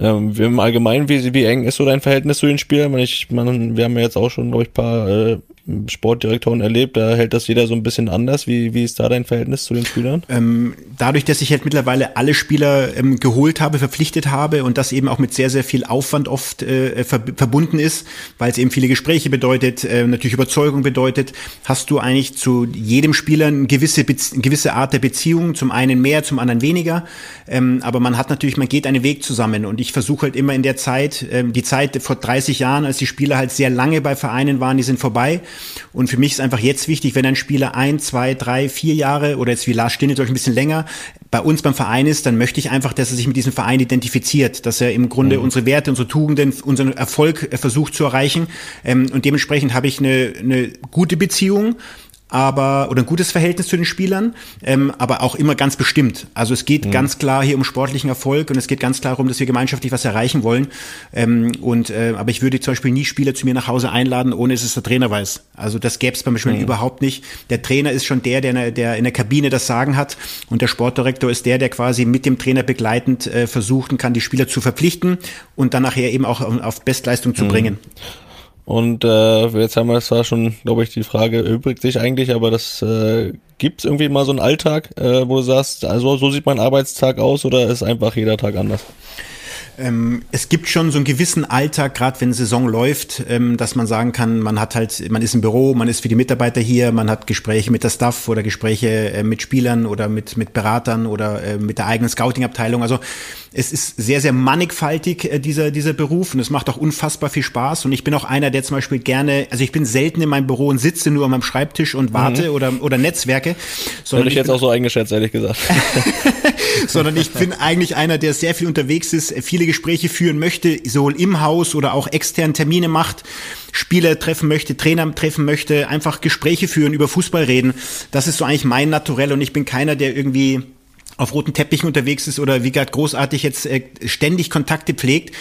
Ähm, Im Allgemeinen, wie, wie eng ist so dein Verhältnis zu den Spielern? Ich, man, wir haben ja jetzt auch schon, glaube ich, paar äh, Sportdirektoren erlebt, da hält das jeder so ein bisschen anders. Wie, wie ist da dein Verhältnis zu den Spielern? Ähm, dadurch, dass ich halt mittlerweile alle Spieler ähm, geholt habe, verpflichtet habe und das eben auch mit sehr, sehr viel Aufwand oft äh, ver verbunden ist, weil es eben viele Gespräche bedeutet, äh, natürlich Überzeugung bedeutet, hast du eigentlich zu jedem Spieler eine gewisse, Be eine gewisse Art der Beziehung, zum einen mehr, zum anderen weniger. Ähm, aber man hat natürlich, man geht einen Weg zusammen und ich versuche halt immer in der Zeit, ähm, die Zeit vor 30 Jahren, als die Spieler halt sehr lange bei Vereinen waren, die sind vorbei und für mich ist einfach jetzt wichtig, wenn ein Spieler ein, zwei, drei, vier Jahre oder jetzt wie Lars Stinne, ein bisschen länger bei uns beim Verein ist, dann möchte ich einfach, dass er sich mit diesem Verein identifiziert, dass er im Grunde mhm. unsere Werte, unsere Tugenden, unseren Erfolg äh, versucht zu erreichen. Ähm, und dementsprechend habe ich eine, eine gute Beziehung aber oder ein gutes Verhältnis zu den Spielern, ähm, aber auch immer ganz bestimmt. Also es geht mhm. ganz klar hier um sportlichen Erfolg und es geht ganz klar darum, dass wir gemeinschaftlich was erreichen wollen. Ähm, und äh, aber ich würde zum Beispiel nie Spieler zu mir nach Hause einladen, ohne dass es der Trainer weiß. Also das gäbe es beim Beispiel mhm. überhaupt nicht. Der Trainer ist schon der, der in, der, der in der Kabine das Sagen hat und der Sportdirektor ist der, der quasi mit dem Trainer begleitend äh, versucht und kann die Spieler zu verpflichten und dann nachher eben auch auf, auf Bestleistung zu mhm. bringen. Und äh, jetzt haben wir zwar schon, glaube ich, die Frage übrigt sich eigentlich, aber das äh, gibt es irgendwie mal so einen Alltag, äh, wo du sagst, also so sieht mein Arbeitstag aus oder ist einfach jeder Tag anders? Ähm, es gibt schon so einen gewissen Alltag, gerade wenn Saison läuft, ähm, dass man sagen kann, man hat halt, man ist im Büro, man ist für die Mitarbeiter hier, man hat Gespräche mit der Staff oder Gespräche äh, mit Spielern oder mit, mit Beratern oder äh, mit der eigenen Scouting-Abteilung. Also es ist sehr, sehr mannigfaltig, äh, dieser, dieser Beruf und es macht auch unfassbar viel Spaß. Und ich bin auch einer, der zum Beispiel gerne, also ich bin selten in meinem Büro und sitze nur an meinem Schreibtisch und warte mhm. oder, oder Netzwerke. Sondern Hätte ich jetzt auch so eingeschätzt, ehrlich gesagt. sondern ich bin eigentlich einer, der sehr viel unterwegs ist, viele Gespräche führen möchte, sowohl im Haus oder auch extern Termine macht, Spieler treffen möchte, Trainer treffen möchte, einfach Gespräche führen, über Fußball reden. Das ist so eigentlich mein Naturell und ich bin keiner, der irgendwie auf roten Teppichen unterwegs ist oder wie gerade großartig jetzt äh, ständig Kontakte pflegt.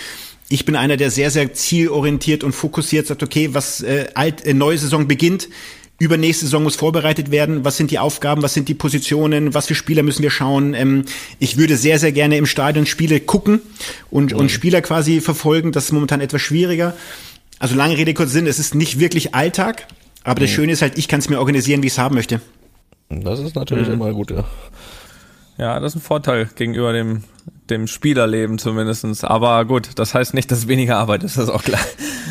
Ich bin einer, der sehr, sehr zielorientiert und fokussiert sagt, okay, was äh, alt, äh, neue Saison beginnt, übernächste Saison muss vorbereitet werden. Was sind die Aufgaben? Was sind die Positionen? Was für Spieler müssen wir schauen? Ähm, ich würde sehr, sehr gerne im Stadion Spiele gucken und, mhm. und Spieler quasi verfolgen. Das ist momentan etwas schwieriger. Also lange Rede, kurz Sinn. Es ist nicht wirklich Alltag. Aber mhm. das Schöne ist halt, ich kann es mir organisieren, wie ich es haben möchte. Das ist natürlich mhm. immer gut, ja. Ja, das ist ein Vorteil gegenüber dem, dem Spielerleben zumindestens. Aber gut, das heißt nicht, dass weniger Arbeit ist, das ist auch klar.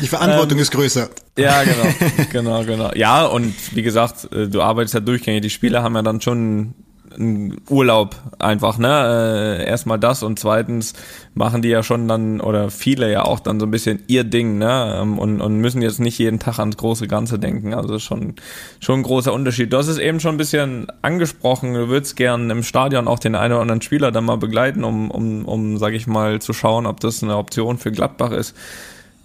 Die Verantwortung ähm, ist größer. Ja, genau, genau, genau. Ja, und wie gesagt, äh, du arbeitest ja durchgängig. Die Spieler haben ja dann schon Urlaub einfach, ne? Äh, erstmal das und zweitens machen die ja schon dann, oder viele ja auch dann so ein bisschen ihr Ding, ne? Ähm, und, und müssen jetzt nicht jeden Tag ans große Ganze denken. Also schon, schon ein großer Unterschied. Du hast es eben schon ein bisschen angesprochen, du würdest gern im Stadion auch den einen oder anderen Spieler dann mal begleiten, um, um, um, sag ich mal, zu schauen, ob das eine Option für Gladbach ist.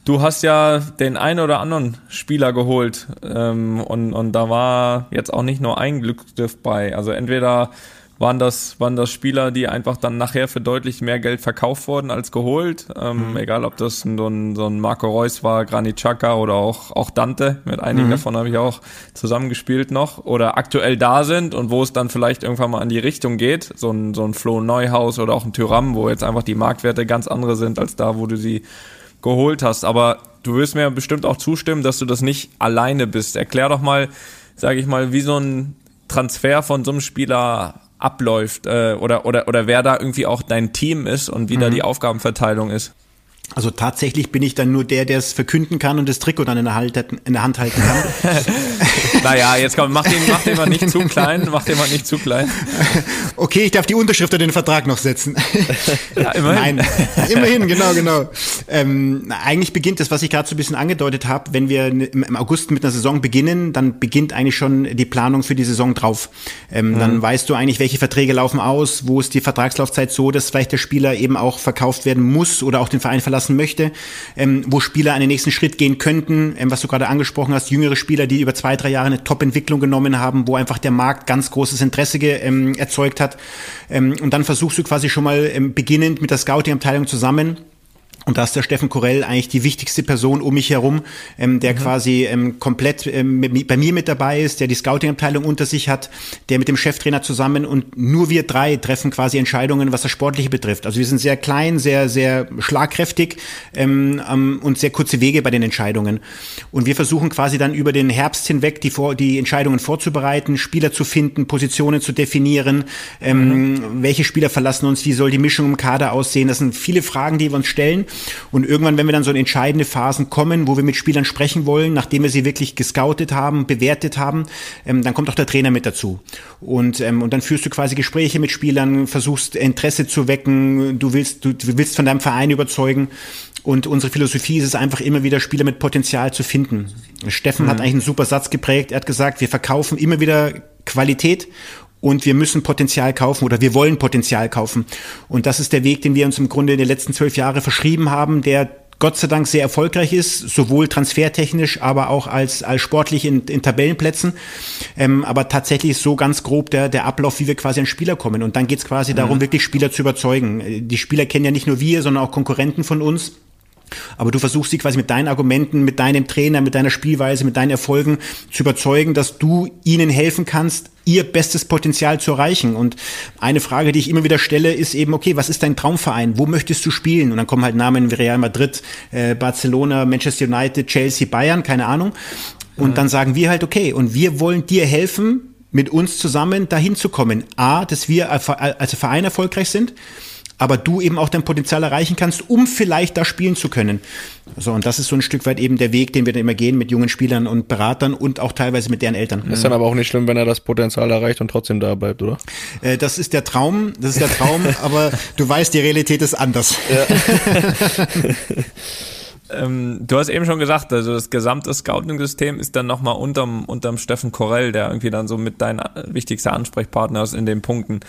Du hast ja den einen oder anderen Spieler geholt ähm, und, und da war jetzt auch nicht nur ein Glücksgriff bei. Also entweder waren das, waren das Spieler, die einfach dann nachher für deutlich mehr Geld verkauft wurden als geholt. Ähm, mhm. Egal, ob das so ein, so ein Marco Reus war, Granit Xhaka oder auch, auch Dante. Mit einigen mhm. davon habe ich auch zusammengespielt noch. Oder aktuell da sind und wo es dann vielleicht irgendwann mal in die Richtung geht. So ein, so ein Flo Neuhaus oder auch ein Tyram, wo jetzt einfach die Marktwerte ganz andere sind als da, wo du sie geholt hast. Aber du wirst mir bestimmt auch zustimmen, dass du das nicht alleine bist. Erklär doch mal, sage ich mal, wie so ein Transfer von so einem Spieler abläuft äh, oder, oder, oder wer da irgendwie auch dein Team ist und wie mhm. da die Aufgabenverteilung ist. Also tatsächlich bin ich dann nur der, der es verkünden kann und das Trikot dann in der, Hand, in der Hand halten kann. naja, jetzt komm, mach den, mach den mal nicht zu klein, mach den mal nicht zu klein. Okay, ich darf die Unterschrift in den Vertrag noch setzen. Ja, immerhin. Nein, immerhin, genau, genau. Ähm, eigentlich beginnt das, was ich gerade so ein bisschen angedeutet habe, wenn wir im August mit einer Saison beginnen, dann beginnt eigentlich schon die Planung für die Saison drauf. Ähm, mhm. Dann weißt du eigentlich, welche Verträge laufen aus, wo ist die Vertragslaufzeit so, dass vielleicht der Spieler eben auch verkauft werden muss oder auch den Verein verlassen möchte, ähm, wo Spieler einen nächsten Schritt gehen könnten, ähm, was du gerade angesprochen hast, jüngere Spieler, die über zwei, drei Jahre eine Top-Entwicklung genommen haben, wo einfach der Markt ganz großes Interesse ähm, erzeugt hat. Ähm, und dann versuchst du quasi schon mal ähm, beginnend mit der Scouting-Abteilung zusammen und da ist der Steffen Korell eigentlich die wichtigste Person um mich herum, ähm, der mhm. quasi ähm, komplett ähm, mit, bei mir mit dabei ist, der die Scouting-Abteilung unter sich hat, der mit dem Cheftrainer zusammen und nur wir drei treffen quasi Entscheidungen, was das Sportliche betrifft. Also wir sind sehr klein, sehr, sehr schlagkräftig ähm, ähm, und sehr kurze Wege bei den Entscheidungen. Und wir versuchen quasi dann über den Herbst hinweg die, vor, die Entscheidungen vorzubereiten, Spieler zu finden, Positionen zu definieren, ähm, mhm. welche Spieler verlassen uns, wie soll die Mischung im Kader aussehen. Das sind viele Fragen, die wir uns stellen. Und irgendwann, wenn wir dann so in entscheidende Phasen kommen, wo wir mit Spielern sprechen wollen, nachdem wir sie wirklich gescoutet haben, bewertet haben, ähm, dann kommt auch der Trainer mit dazu. Und, ähm, und dann führst du quasi Gespräche mit Spielern, versuchst Interesse zu wecken, du willst, du, du willst von deinem Verein überzeugen. Und unsere Philosophie ist es einfach immer wieder, Spieler mit Potenzial zu finden. Steffen mhm. hat eigentlich einen super Satz geprägt. Er hat gesagt, wir verkaufen immer wieder Qualität und wir müssen Potenzial kaufen oder wir wollen Potenzial kaufen. Und das ist der Weg, den wir uns im Grunde in den letzten zwölf Jahren verschrieben haben, der Gott sei Dank sehr erfolgreich ist, sowohl transfertechnisch, aber auch als, als sportlich in, in Tabellenplätzen. Ähm, aber tatsächlich ist so ganz grob der, der Ablauf, wie wir quasi an Spieler kommen. Und dann geht es quasi mhm. darum, wirklich Spieler zu überzeugen. Die Spieler kennen ja nicht nur wir, sondern auch Konkurrenten von uns. Aber du versuchst sie quasi mit deinen Argumenten, mit deinem Trainer, mit deiner Spielweise, mit deinen Erfolgen zu überzeugen, dass du ihnen helfen kannst, ihr bestes Potenzial zu erreichen. Und eine Frage, die ich immer wieder stelle, ist eben, okay, was ist dein Traumverein? Wo möchtest du spielen? Und dann kommen halt Namen wie Real Madrid, äh, Barcelona, Manchester United, Chelsea, Bayern, keine Ahnung. Und mhm. dann sagen wir halt, okay, und wir wollen dir helfen, mit uns zusammen dahin zu kommen. A, dass wir als Verein erfolgreich sind aber du eben auch dein Potenzial erreichen kannst, um vielleicht da spielen zu können. So, und das ist so ein Stück weit eben der Weg, den wir dann immer gehen mit jungen Spielern und Beratern und auch teilweise mit deren Eltern. Ist dann aber auch nicht schlimm, wenn er das Potenzial erreicht und trotzdem da bleibt, oder? Äh, das ist der Traum, das ist der Traum, aber du weißt, die Realität ist anders. Ja. ähm, du hast eben schon gesagt, also das gesamte Scouting-System ist dann nochmal unterm, unterm Steffen Korell, der irgendwie dann so mit dein wichtigster Ansprechpartner ist in den Punkten.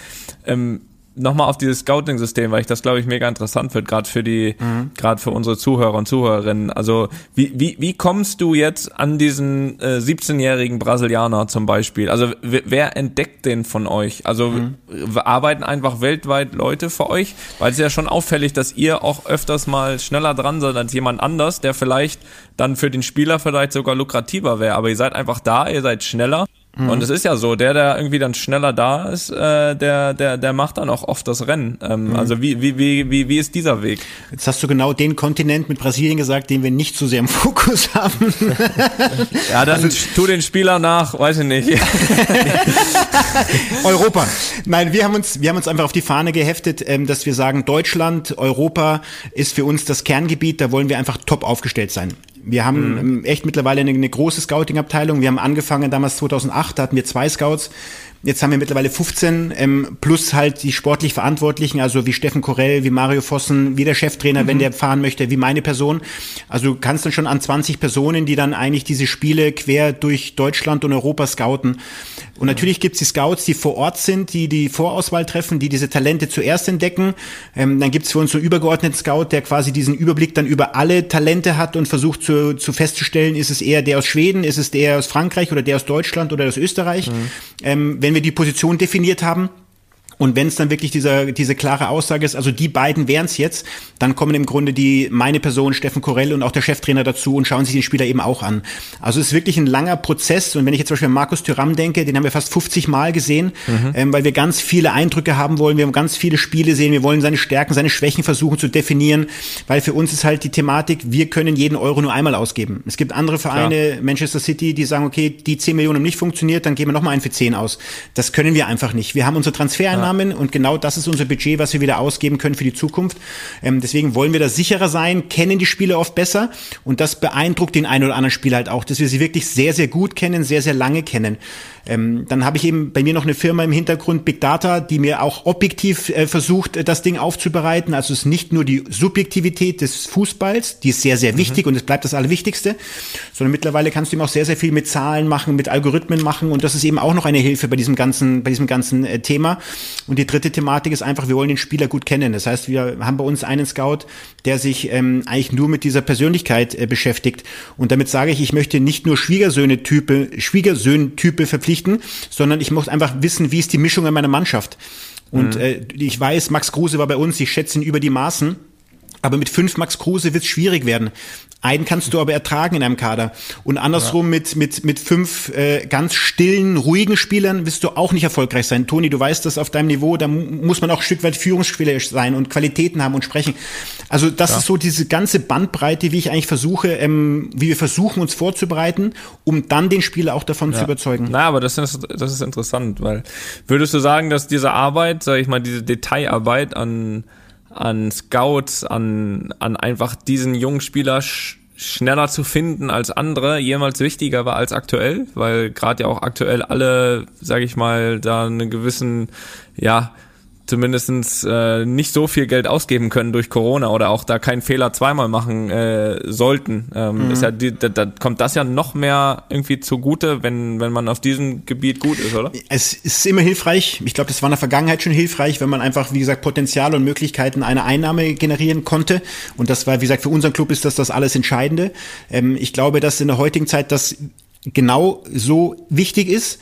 Ähm, nochmal auf dieses Scouting-System, weil ich das, glaube ich, mega interessant wird, gerade für die, mhm. gerade für unsere Zuhörer und Zuhörerinnen. Also wie, wie, wie kommst du jetzt an diesen äh, 17-jährigen Brasilianer zum Beispiel? Also wer entdeckt den von euch? Also mhm. arbeiten einfach weltweit Leute für euch? Weil es ist ja schon auffällig, dass ihr auch öfters mal schneller dran seid als jemand anders, der vielleicht dann für den Spieler vielleicht sogar lukrativer wäre. Aber ihr seid einfach da, ihr seid schneller Mhm. Und es ist ja so, der, der irgendwie dann schneller da ist, äh, der, der, der macht dann auch oft das Rennen. Ähm, mhm. Also wie, wie, wie, wie, wie ist dieser Weg? Jetzt hast du genau den Kontinent mit Brasilien gesagt, den wir nicht so sehr im Fokus haben. ja, dann also, tu den Spieler nach, weiß ich nicht. Europa. Nein, wir haben uns, wir haben uns einfach auf die Fahne geheftet, ähm, dass wir sagen, Deutschland, Europa ist für uns das Kerngebiet, da wollen wir einfach top aufgestellt sein. Wir haben mhm. Ähm, echt mittlerweile eine, eine große Scouting-Abteilung. Wir haben angefangen damals 2008, da hatten wir zwei Scouts. Jetzt haben wir mittlerweile 15, ähm, plus halt die sportlich Verantwortlichen, also wie Steffen Korell, wie Mario Vossen, wie der Cheftrainer, mhm. wenn der fahren möchte, wie meine Person. Also du kannst dann schon an 20 Personen, die dann eigentlich diese Spiele quer durch Deutschland und Europa scouten. Und natürlich gibt's die Scouts, die vor Ort sind, die die Vorauswahl treffen, die diese Talente zuerst entdecken. Ähm, dann gibt's für uns so einen übergeordneten Scout, der quasi diesen Überblick dann über alle Talente hat und versucht zu, zu festzustellen, ist es eher der aus Schweden, ist es der aus Frankreich oder der aus Deutschland oder aus Österreich. Mhm. Ähm, wenn wir die Position definiert haben, und wenn es dann wirklich dieser, diese klare Aussage ist, also die beiden wären es jetzt, dann kommen im Grunde die meine Person, Steffen Korell und auch der Cheftrainer dazu und schauen sich den Spieler eben auch an. Also es ist wirklich ein langer Prozess. Und wenn ich jetzt zum Beispiel an Markus Thüram denke, den haben wir fast 50 Mal gesehen, mhm. ähm, weil wir ganz viele Eindrücke haben wollen. Wir haben ganz viele Spiele sehen. Wir wollen seine Stärken, seine Schwächen versuchen zu definieren, weil für uns ist halt die Thematik, wir können jeden Euro nur einmal ausgeben. Es gibt andere Vereine, Klar. Manchester City, die sagen, okay, die 10 Millionen haben nicht funktioniert, dann geben wir nochmal einen für 10 aus. Das können wir einfach nicht. Wir haben unsere Transfereinnahmen Einnahmen und genau das ist unser Budget, was wir wieder ausgeben können für die Zukunft. Ähm, deswegen wollen wir da sicherer sein, kennen die Spieler oft besser und das beeindruckt den einen oder anderen Spieler halt auch, dass wir sie wirklich sehr, sehr gut kennen, sehr, sehr lange kennen. Ähm, dann habe ich eben bei mir noch eine Firma im Hintergrund, Big Data, die mir auch objektiv äh, versucht, das Ding aufzubereiten. Also es ist nicht nur die Subjektivität des Fußballs, die ist sehr, sehr wichtig mhm. und es bleibt das Allerwichtigste, sondern mittlerweile kannst du eben auch sehr, sehr viel mit Zahlen machen, mit Algorithmen machen und das ist eben auch noch eine Hilfe bei diesem ganzen, bei diesem ganzen äh, Thema. Und die dritte Thematik ist einfach, wir wollen den Spieler gut kennen. Das heißt, wir haben bei uns einen Scout, der sich ähm, eigentlich nur mit dieser Persönlichkeit äh, beschäftigt. Und damit sage ich, ich möchte nicht nur Schwiegersöhne-Type, Schwiegersöhn-Type verpflichten, sondern ich muss einfach wissen, wie ist die Mischung in meiner Mannschaft. Und mhm. äh, ich weiß, Max Kruse war bei uns, ich schätze ihn über die Maßen. Aber mit fünf Max Kruse wird es schwierig werden. Einen kannst du aber ertragen in einem Kader. Und andersrum ja. mit, mit, mit fünf äh, ganz stillen, ruhigen Spielern wirst du auch nicht erfolgreich sein. Toni, du weißt das auf deinem Niveau, da muss man auch ein Stück weit Führungsspieler sein und Qualitäten haben und sprechen. Also das ja. ist so diese ganze Bandbreite, wie ich eigentlich versuche, ähm, wie wir versuchen, uns vorzubereiten, um dann den Spieler auch davon ja. zu überzeugen. Na, aber das ist, das ist interessant, weil würdest du sagen, dass diese Arbeit, sag ich mal, diese Detailarbeit an an Scouts, an, an einfach diesen jungen Spieler sch schneller zu finden als andere jemals wichtiger war als aktuell, weil gerade ja auch aktuell alle, sage ich mal, da einen gewissen, ja, zumindestens äh, nicht so viel Geld ausgeben können durch Corona oder auch da keinen Fehler zweimal machen äh, sollten. Ähm, mhm. ist ja die, da, da kommt das ja noch mehr irgendwie zugute, wenn, wenn man auf diesem Gebiet gut ist, oder? Es ist immer hilfreich. Ich glaube, das war in der Vergangenheit schon hilfreich, wenn man einfach, wie gesagt, Potenzial und Möglichkeiten einer Einnahme generieren konnte. Und das war, wie gesagt, für unseren Club ist das das alles Entscheidende. Ähm, ich glaube, dass in der heutigen Zeit das genau so wichtig ist.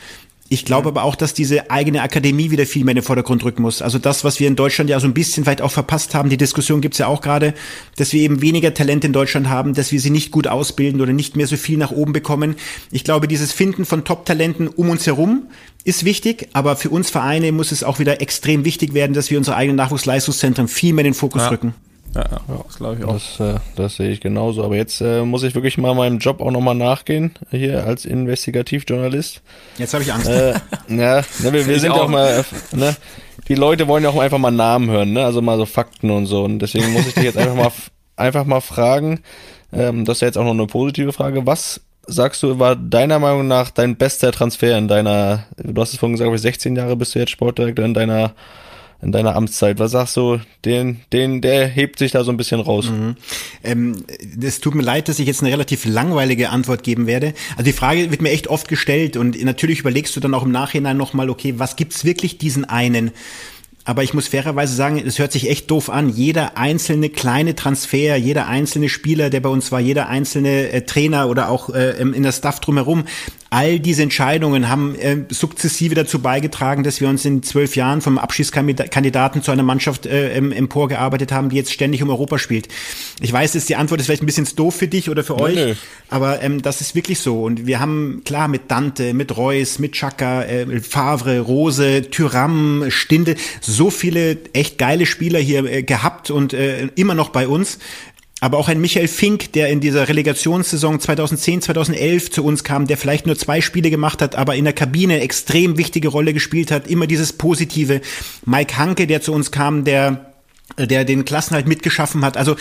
Ich glaube aber auch, dass diese eigene Akademie wieder viel mehr in den Vordergrund rücken muss. Also das, was wir in Deutschland ja so ein bisschen weit auch verpasst haben, die Diskussion gibt's ja auch gerade, dass wir eben weniger Talent in Deutschland haben, dass wir sie nicht gut ausbilden oder nicht mehr so viel nach oben bekommen. Ich glaube, dieses Finden von Top-Talenten um uns herum ist wichtig, aber für uns Vereine muss es auch wieder extrem wichtig werden, dass wir unsere eigenen Nachwuchsleistungszentren viel mehr in den Fokus ja. rücken. Ja, ja, das glaube ich auch. Das, äh, das sehe ich genauso. Aber jetzt äh, muss ich wirklich mal meinem Job auch nochmal nachgehen, hier als Investigativjournalist. Jetzt habe ich Angst. Äh, ja, ne, wir, wir sind auch. auch mal, ne, die Leute wollen ja auch einfach mal Namen hören, ne? Also mal so Fakten und so. Und deswegen muss ich dich jetzt einfach mal einfach mal fragen, ähm, das ist ja jetzt auch noch eine positive Frage, was sagst du, war deiner Meinung nach dein bester Transfer in deiner, du hast es vorhin gesagt, 16 Jahre bist du jetzt Sportdirektor in deiner in deiner Amtszeit? Was sagst du, den, den, der hebt sich da so ein bisschen raus? Mhm. Ähm, es tut mir leid, dass ich jetzt eine relativ langweilige Antwort geben werde. Also die Frage wird mir echt oft gestellt und natürlich überlegst du dann auch im Nachhinein nochmal, okay, was gibt's wirklich diesen einen? Aber ich muss fairerweise sagen, es hört sich echt doof an. Jeder einzelne kleine Transfer, jeder einzelne Spieler, der bei uns war, jeder einzelne äh, Trainer oder auch äh, in der Staff drumherum, all diese Entscheidungen haben äh, sukzessive dazu beigetragen, dass wir uns in zwölf Jahren vom Abschiedskandidaten zu einer Mannschaft äh, emporgearbeitet haben, die jetzt ständig um Europa spielt. Ich weiß, dass die Antwort ist vielleicht ein bisschen doof für dich oder für nee, euch, nee. aber ähm, das ist wirklich so. Und wir haben klar mit Dante, mit Reus, mit Chaka, äh, Favre, Rose, Tyram, Stinde, so viele echt geile Spieler hier äh, gehabt und äh, immer noch bei uns. Aber auch ein Michael Fink, der in dieser Relegationssaison 2010, 2011 zu uns kam, der vielleicht nur zwei Spiele gemacht hat, aber in der Kabine extrem wichtige Rolle gespielt hat, immer dieses Positive. Mike Hanke, der zu uns kam, der der den Klassenhalt mitgeschaffen hat. Also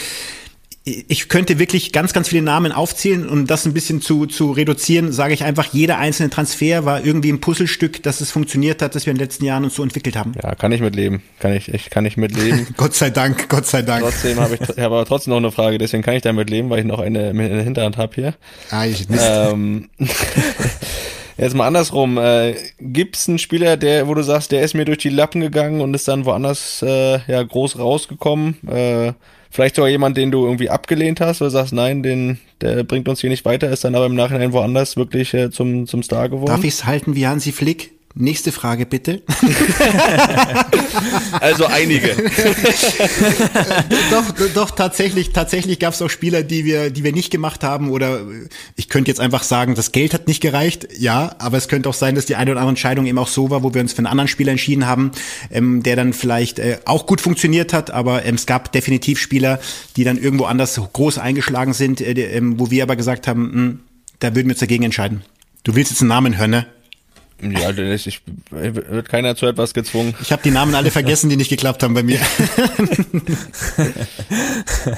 ich könnte wirklich ganz, ganz viele Namen aufzählen, um das ein bisschen zu, zu reduzieren, sage ich einfach, jeder einzelne Transfer war irgendwie ein Puzzlestück, dass es funktioniert hat, dass wir in den letzten Jahren uns so entwickelt haben. Ja, kann ich mitleben. Kann ich, ich kann ich mitleben. Gott sei Dank, Gott sei Dank. Trotzdem habe ich, ich habe aber trotzdem noch eine Frage, deswegen kann ich damit leben, weil ich noch eine in der Hinterhand habe hier. Ah, ich nicht. Ähm, Jetzt mal andersrum, äh, gibt's einen Spieler, der, wo du sagst, der ist mir durch die Lappen gegangen und ist dann woanders äh, ja groß rausgekommen? Äh, Vielleicht sogar jemand, den du irgendwie abgelehnt hast, oder sagst, nein, den, der bringt uns hier nicht weiter, ist dann aber im Nachhinein woanders wirklich äh, zum, zum Star geworden. Darf ich es halten wie Hansi Flick? Nächste Frage bitte. also einige. doch, doch tatsächlich, tatsächlich gab es auch Spieler, die wir, die wir nicht gemacht haben. Oder ich könnte jetzt einfach sagen, das Geld hat nicht gereicht. Ja, aber es könnte auch sein, dass die eine oder andere Entscheidung eben auch so war, wo wir uns für einen anderen Spieler entschieden haben, ähm, der dann vielleicht äh, auch gut funktioniert hat. Aber ähm, es gab definitiv Spieler, die dann irgendwo anders groß eingeschlagen sind, äh, äh, wo wir aber gesagt haben, mh, hm, da würden wir uns dagegen entscheiden. Du willst jetzt einen Namen hören, ne? Ja, ich, ich, wird keiner zu etwas gezwungen. Ich habe die Namen alle vergessen, die nicht geklappt haben bei mir.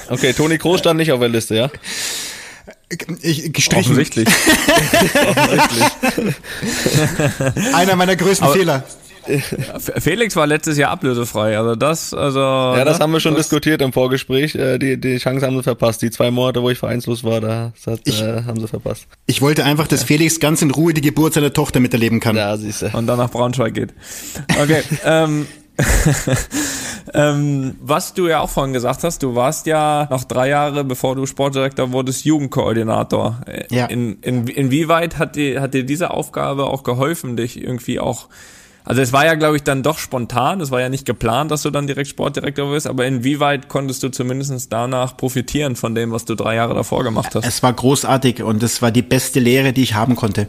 okay, Toni Kroos stand nicht auf der Liste, ja? Ich, gestrichen. Offensichtlich. Offensichtlich. Einer meiner größten Aber- Fehler. Felix war letztes Jahr ablösefrei, also das, also. Ja, das haben wir schon das, diskutiert im Vorgespräch. Äh, Die, die Chance haben sie verpasst. Die zwei Monate, wo ich vereinslos war, da hat, Ich- äh, haben sie verpasst. Ich wollte einfach, dass Felix ganz in Ruhe die Geburt seiner Tochter miterleben kann. Ja, siehst du. Und dann nach Braunschweig geht. Okay. ähm, ähm, was du ja auch vorhin gesagt hast, du warst ja noch drei Jahre, bevor du Sportdirektor wurdest, Jugendkoordinator. Äh, Ja. In, in, inwieweit hat dir, hat dir diese Aufgabe auch geholfen, dich irgendwie auch also es war ja, glaube ich, dann doch spontan, es war ja nicht geplant, dass du dann direkt Sportdirektor wirst, aber inwieweit konntest du zumindest danach profitieren von dem, was du drei Jahre davor gemacht hast? Es war großartig und es war die beste Lehre, die ich haben konnte.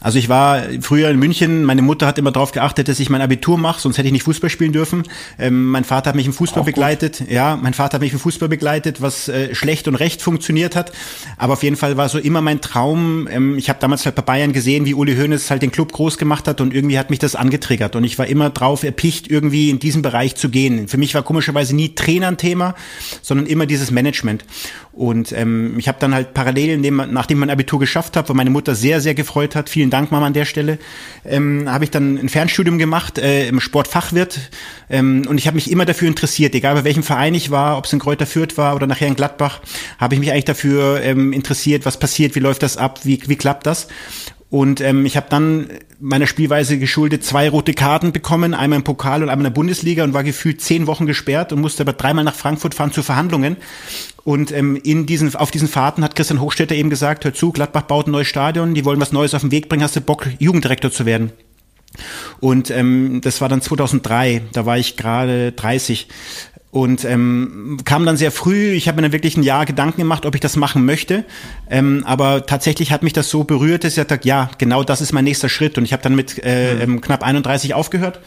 Also ich war früher in München, meine Mutter hat immer darauf geachtet, dass ich mein Abitur mache, sonst hätte ich nicht Fußball spielen dürfen. Ähm, mein Vater hat mich im Fußball Auch gut. begleitet. Ja, mein Vater hat mich im Fußball begleitet, was äh, schlecht und recht funktioniert hat. Aber auf jeden Fall war so immer mein Traum. Ähm, ich habe damals halt bei Bayern gesehen, wie Uli Hoeneß halt den Club groß gemacht hat und irgendwie hat mich das angetriggert. Und ich war immer drauf erpicht, irgendwie in diesen Bereich zu gehen. Für mich war komischerweise nie Trainer ein Thema, sondern immer dieses Management. Und ähm, ich habe dann halt parallel, nachdem mein Abitur geschafft habe, wo meine Mutter sehr, sehr gefreut hat, vielen Dank Mama an der Stelle, ähm, habe ich dann ein Fernstudium gemacht äh, im Sportfachwirt. Ähm, und ich habe mich immer dafür interessiert, egal bei welchem Verein ich war, ob es in Kräuter Fürth war oder nachher in Gladbach, habe ich mich eigentlich dafür ähm, interessiert, was passiert, wie läuft das ab, wie, wie klappt das. Und ähm, ich habe dann meiner Spielweise geschuldet zwei rote Karten bekommen, einmal im Pokal und einmal in der Bundesliga und war gefühlt zehn Wochen gesperrt und musste aber dreimal nach Frankfurt fahren zu Verhandlungen. Und ähm, in diesen, auf diesen Fahrten hat Christian Hochstetter eben gesagt, hör zu, Gladbach baut ein neues Stadion, die wollen was Neues auf den Weg bringen, hast du Bock, Jugenddirektor zu werden? Und ähm, das war dann 2003, da war ich gerade 30 und ähm, kam dann sehr früh. Ich habe mir dann wirklich ein Jahr Gedanken gemacht, ob ich das machen möchte. Ähm, aber tatsächlich hat mich das so berührt, dass ich dachte, ja, genau das ist mein nächster Schritt. Und ich habe dann mit äh, ähm, knapp 31 aufgehört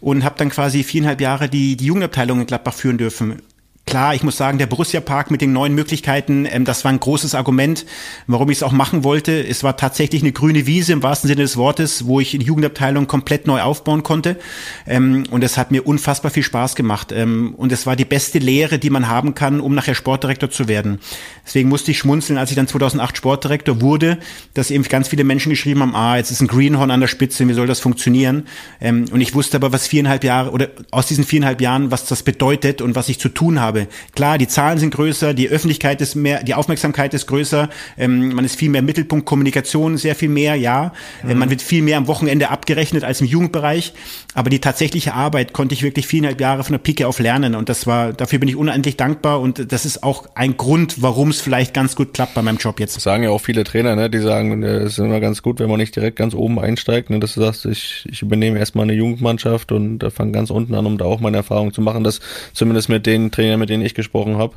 und habe dann quasi viereinhalb Jahre die, die Jugendabteilung in Gladbach führen dürfen. Klar, ich muss sagen, der Borussia Park mit den neuen Möglichkeiten, ähm, das war ein großes Argument, warum ich es auch machen wollte. Es war tatsächlich eine grüne Wiese im wahrsten Sinne des Wortes, wo ich die Jugendabteilung komplett neu aufbauen konnte. Ähm, und es hat mir unfassbar viel Spaß gemacht. Ähm, und es war die beste Lehre, die man haben kann, um nachher Sportdirektor zu werden. Deswegen musste ich schmunzeln, als ich dann 2008 Sportdirektor wurde, dass eben ganz viele Menschen geschrieben haben, ah, jetzt ist ein Greenhorn an der Spitze, wie soll das funktionieren? Ähm, und ich wusste aber, was viereinhalb Jahre oder aus diesen viereinhalb Jahren, was das bedeutet und was ich zu tun habe. Klar, die Zahlen sind größer, die Öffentlichkeit ist mehr, die Aufmerksamkeit ist größer, ähm, man ist viel mehr Mittelpunkt, Kommunikation sehr viel mehr, ja. Äh, man wird viel mehr am Wochenende abgerechnet als im Jugendbereich. Aber die tatsächliche Arbeit konnte ich wirklich viereinhalb Jahre von der Pike auf lernen. Und das war, dafür bin ich unendlich dankbar. Und das ist auch ein Grund, warum es vielleicht ganz gut klappt bei meinem Job jetzt. Das sagen ja auch viele Trainer, ne? die sagen, äh, es ist immer ganz gut, wenn man nicht direkt ganz oben einsteigt, ne? dass du sagst, ich, ich übernehme erstmal eine Jugendmannschaft und äh, fange ganz unten an, um da auch meine Erfahrung zu machen. Das zumindest mit den Trainern, mit denen ich gesprochen habe.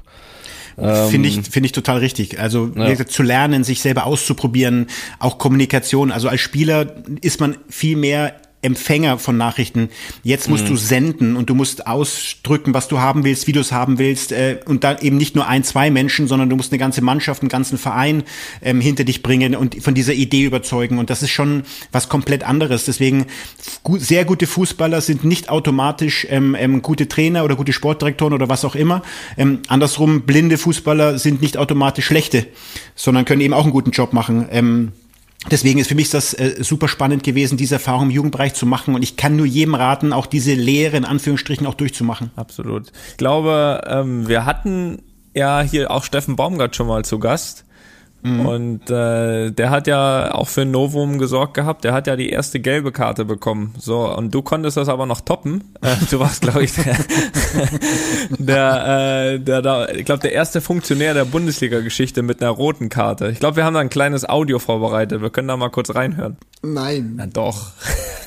Finde ich, finde ich total richtig. Also Ja. zu lernen, sich selber auszuprobieren, auch Kommunikation. Also als Spieler ist man viel mehr Empfänger von Nachrichten. Jetzt musst du senden und du musst ausdrücken, was du haben willst, wie du es haben willst. Äh, und dann eben nicht nur ein, zwei Menschen, sondern du musst eine ganze Mannschaft, einen ganzen Verein ähm, hinter dich bringen und von dieser Idee überzeugen. Und das ist schon was komplett anderes. Deswegen sehr gute Fußballer sind nicht automatisch ähm, ähm, gute Trainer oder gute Sportdirektoren oder was auch immer. Ähm, andersrum, blinde Fußballer sind nicht automatisch schlechte, sondern können eben auch einen guten Job machen. Ähm, Deswegen ist für mich das äh, super spannend gewesen, diese Erfahrung im Jugendbereich zu machen. Und ich kann nur jedem raten, auch diese Lehre in Anführungsstrichen auch durchzumachen. Absolut. Ich glaube, ähm, wir hatten ja hier auch Steffen Baumgart schon mal zu Gast. Und äh, der hat ja auch für ein Novum gesorgt gehabt. Der hat ja die erste gelbe Karte bekommen. So, und du konntest das aber noch toppen. Äh, du warst, glaube ich, der, der, äh, der, der ich glaube, der erste Funktionär der Bundesliga-Geschichte mit einer roten Karte. Ich glaube, wir haben da ein kleines Audio vorbereitet. Wir können da mal kurz reinhören. Nein. Na doch.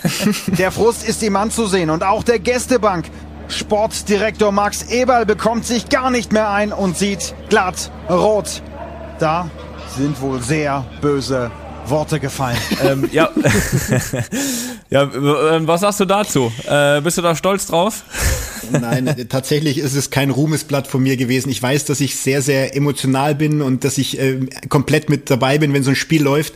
Der Frust ist ihm anzusehen und auch der Gästebank. Sportdirektor Max Eberl bekommt sich gar nicht mehr ein und sieht glatt rot. Da sind wohl sehr böse Worte gefallen. ähm, ja, ja, äh, was sagst du dazu? Äh, bist du da stolz drauf? Nein, tatsächlich ist es kein Ruhmesblatt von mir gewesen. Ich weiß, dass ich sehr, sehr emotional bin und dass ich äh, komplett mit dabei bin, wenn so ein Spiel läuft.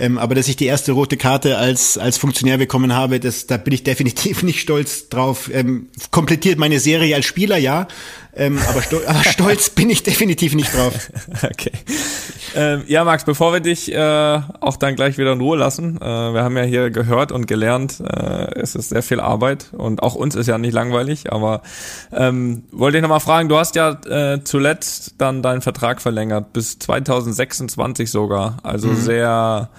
Ähm, aber dass ich die erste rote Karte als, als Funktionär bekommen habe, das, da bin ich definitiv nicht stolz drauf. Ähm, komplettiert meine Serie als Spieler, ja. Ähm, aber, stol aber stolz bin ich definitiv nicht drauf. Okay. Ähm, ja, Max, bevor wir dich äh, auch dann gleich wieder in Ruhe lassen, äh, wir haben ja hier gehört und gelernt, äh, es ist sehr viel Arbeit und auch uns ist ja nicht langweilig, aber ähm, wollte ich nochmal fragen, du hast ja äh, zuletzt dann deinen Vertrag verlängert, bis 2026 sogar, also mhm. sehr,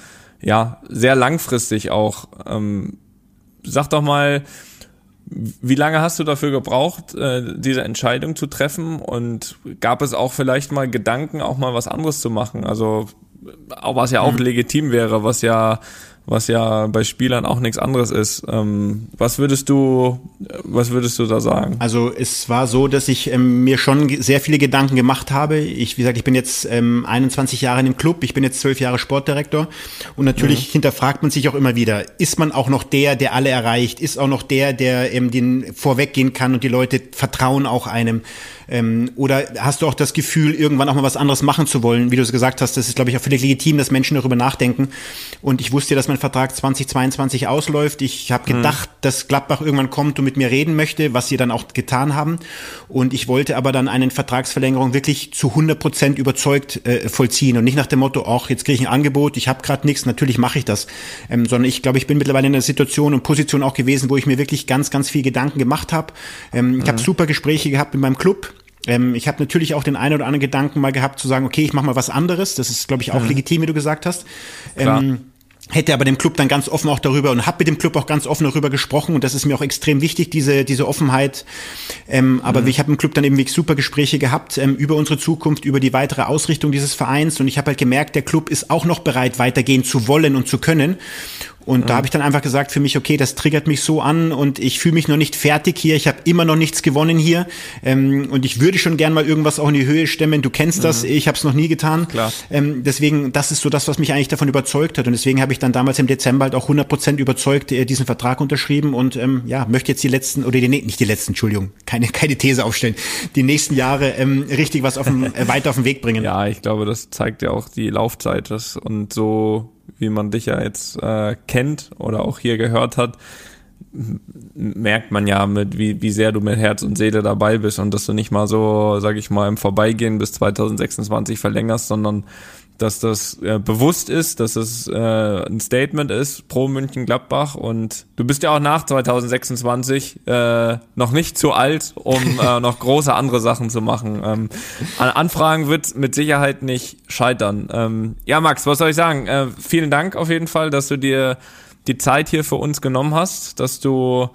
ja, sehr langfristig auch. Ähm, sag doch mal, wie lange hast du dafür gebraucht, äh, diese Entscheidung zu treffen? Und gab es auch vielleicht mal Gedanken, auch mal was anderes zu machen? Also, was ja auch mhm. legitim wäre, was ja was ja bei Spielern auch nichts anderes ist. Ähm, was würdest du, was würdest du da sagen? Also es war so, dass ich ähm, mir schon sehr viele Gedanken gemacht habe. Ich, wie gesagt, ich bin jetzt ähm, 21 Jahre in dem Club, ich bin jetzt zwölf Jahre Sportdirektor und natürlich mhm. hinterfragt man sich auch immer wieder, ist man auch noch der, der alle erreicht? Ist auch noch der, der ähm, den vorweggehen kann und die Leute vertrauen auch einem? Ähm, oder hast du auch das Gefühl, irgendwann auch mal was anderes machen zu wollen? Wie du es gesagt hast, das ist, glaube ich, auch völlig legitim, dass Menschen darüber nachdenken. Und ich wusste, dass mein Vertrag 2022 ausläuft. Ich habe mhm. gedacht, mhm. dass Gladbach irgendwann kommt und mit mir reden möchte, was sie dann auch getan haben. Und ich wollte aber dann eine Vertragsverlängerung wirklich zu 100 Prozent überzeugt äh, vollziehen und nicht nach dem Motto, ach, jetzt kriege ich ein Angebot, ich habe gerade nichts, natürlich mache ich das. Ähm, sondern ich glaube, ich bin mittlerweile in einer Situation und Position auch gewesen, wo ich mir wirklich ganz, ganz viel Gedanken gemacht habe. Ähm, mhm. Ich habe super Gespräche gehabt mit meinem Club ähm, ich habe natürlich auch den einen oder anderen Gedanken mal gehabt, zu sagen, okay, ich mache mal was anderes. Das ist, glaube ich, auch mhm. legitim, wie du gesagt hast. Ähm, hätte aber dem Club dann ganz offen auch darüber und habe mit dem Club auch ganz offen darüber gesprochen und das ist mir auch extrem wichtig, diese, diese Offenheit. Ähm, aber mhm. ich habe im Club dann eben wirklich super Gespräche gehabt ähm, über unsere Zukunft, über die weitere Ausrichtung dieses Vereins und ich habe halt gemerkt, der Club ist auch noch bereit, weitergehen zu wollen und zu können. Und mhm. da habe ich dann einfach gesagt für mich, okay, das triggert mich so an und ich fühle mich noch nicht fertig hier. Ich habe immer noch nichts gewonnen hier ähm, und ich würde schon gern mal irgendwas auch in die Höhe stemmen. Du kennst mhm. das, ich habe es noch nie getan. Klar. Ähm, deswegen, das ist so das, was mich eigentlich davon überzeugt hat und deswegen habe ich dann damals im Dezember halt auch 100 Prozent überzeugt äh, diesen Vertrag unterschrieben und ähm, ja möchte jetzt die letzten oder die nicht die letzten, Entschuldigung, keine keine These aufstellen, die nächsten Jahre ähm, richtig was auf dem, äh, weiter auf den Weg bringen. Ja, ich glaube, das zeigt ja auch die Laufzeit das, und so wie man dich ja jetzt äh, kennt oder auch hier gehört hat, merkt man ja mit, wie, wie sehr du mit Herz und Seele dabei bist und dass du nicht mal so, sag ich mal, im Vorbeigehen bis 2026 verlängerst, sondern dass das äh, bewusst ist, dass es äh, ein Statement ist pro München Gladbach und du bist ja auch nach 2026 äh, noch nicht zu alt, um äh, noch große andere Sachen zu machen. Ähm, an Anfragen wird mit Sicherheit nicht scheitern. Ähm, ja, Max, was soll ich sagen? Äh, vielen Dank auf jeden Fall, dass du dir die Zeit hier für uns genommen hast, dass du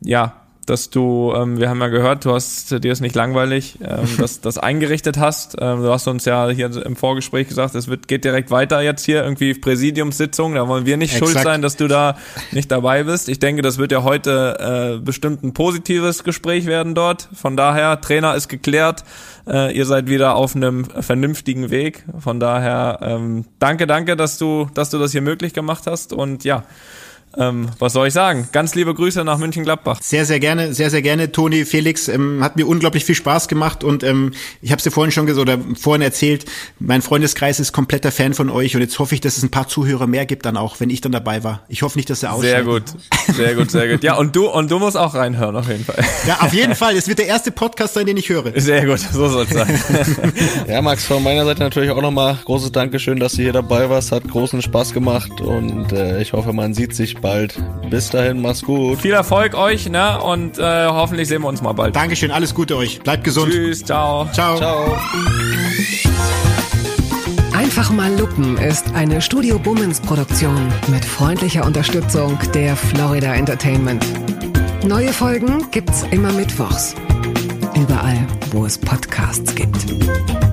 ja dass du, ähm, wir haben ja gehört, du hast dir ist nicht langweilig, ähm, dass das eingerichtet hast. Ähm, du hast uns ja hier im Vorgespräch gesagt, es wird geht direkt weiter jetzt hier irgendwie Präsidiumssitzung. Da wollen wir nicht Exakt. schuld sein, dass du da nicht dabei bist. Ich denke, das wird ja heute äh, bestimmt ein positives Gespräch werden dort. Von daher, Trainer ist geklärt. Äh, ihr seid wieder auf einem vernünftigen Weg. Von daher, ähm, danke, danke, dass du, dass du das hier möglich gemacht hast. Und ja, ähm, was soll ich sagen? Ganz liebe Grüße nach München-Gladbach. Sehr, sehr gerne, sehr, sehr gerne, Toni, Felix. Ähm, hat mir unglaublich viel Spaß gemacht und ähm, ich habe es dir vorhin schon gesagt oder vorhin erzählt, mein Freundeskreis ist kompletter Fan von euch und jetzt hoffe ich, dass es ein paar Zuhörer mehr gibt dann auch, wenn ich dann dabei war. Ich hoffe nicht, dass er ausschaltet. Sehr gut, sehr gut, sehr gut. Ja, und du und du musst auch reinhören auf jeden Fall. Ja, auf jeden Fall. Es wird der erste Podcast sein, den ich höre. Sehr gut, so soll es sein. ja, Max, von meiner Seite natürlich auch nochmal großes Dankeschön, dass du hier dabei warst. Hat großen Spaß gemacht und äh, ich hoffe, man sieht sich bald. Bis dahin, mach's gut. Viel Erfolg euch, ne? Und äh, hoffentlich sehen wir uns mal bald. Dankeschön, alles Gute euch. Bleibt gesund. Tschüss, ciao. Ciao. Ciao. Einfach mal Lupen ist eine Studio Bummens Produktion mit freundlicher Unterstützung der Florida Entertainment. Neue Folgen gibt's immer mittwochs. Überall, wo es Podcasts gibt.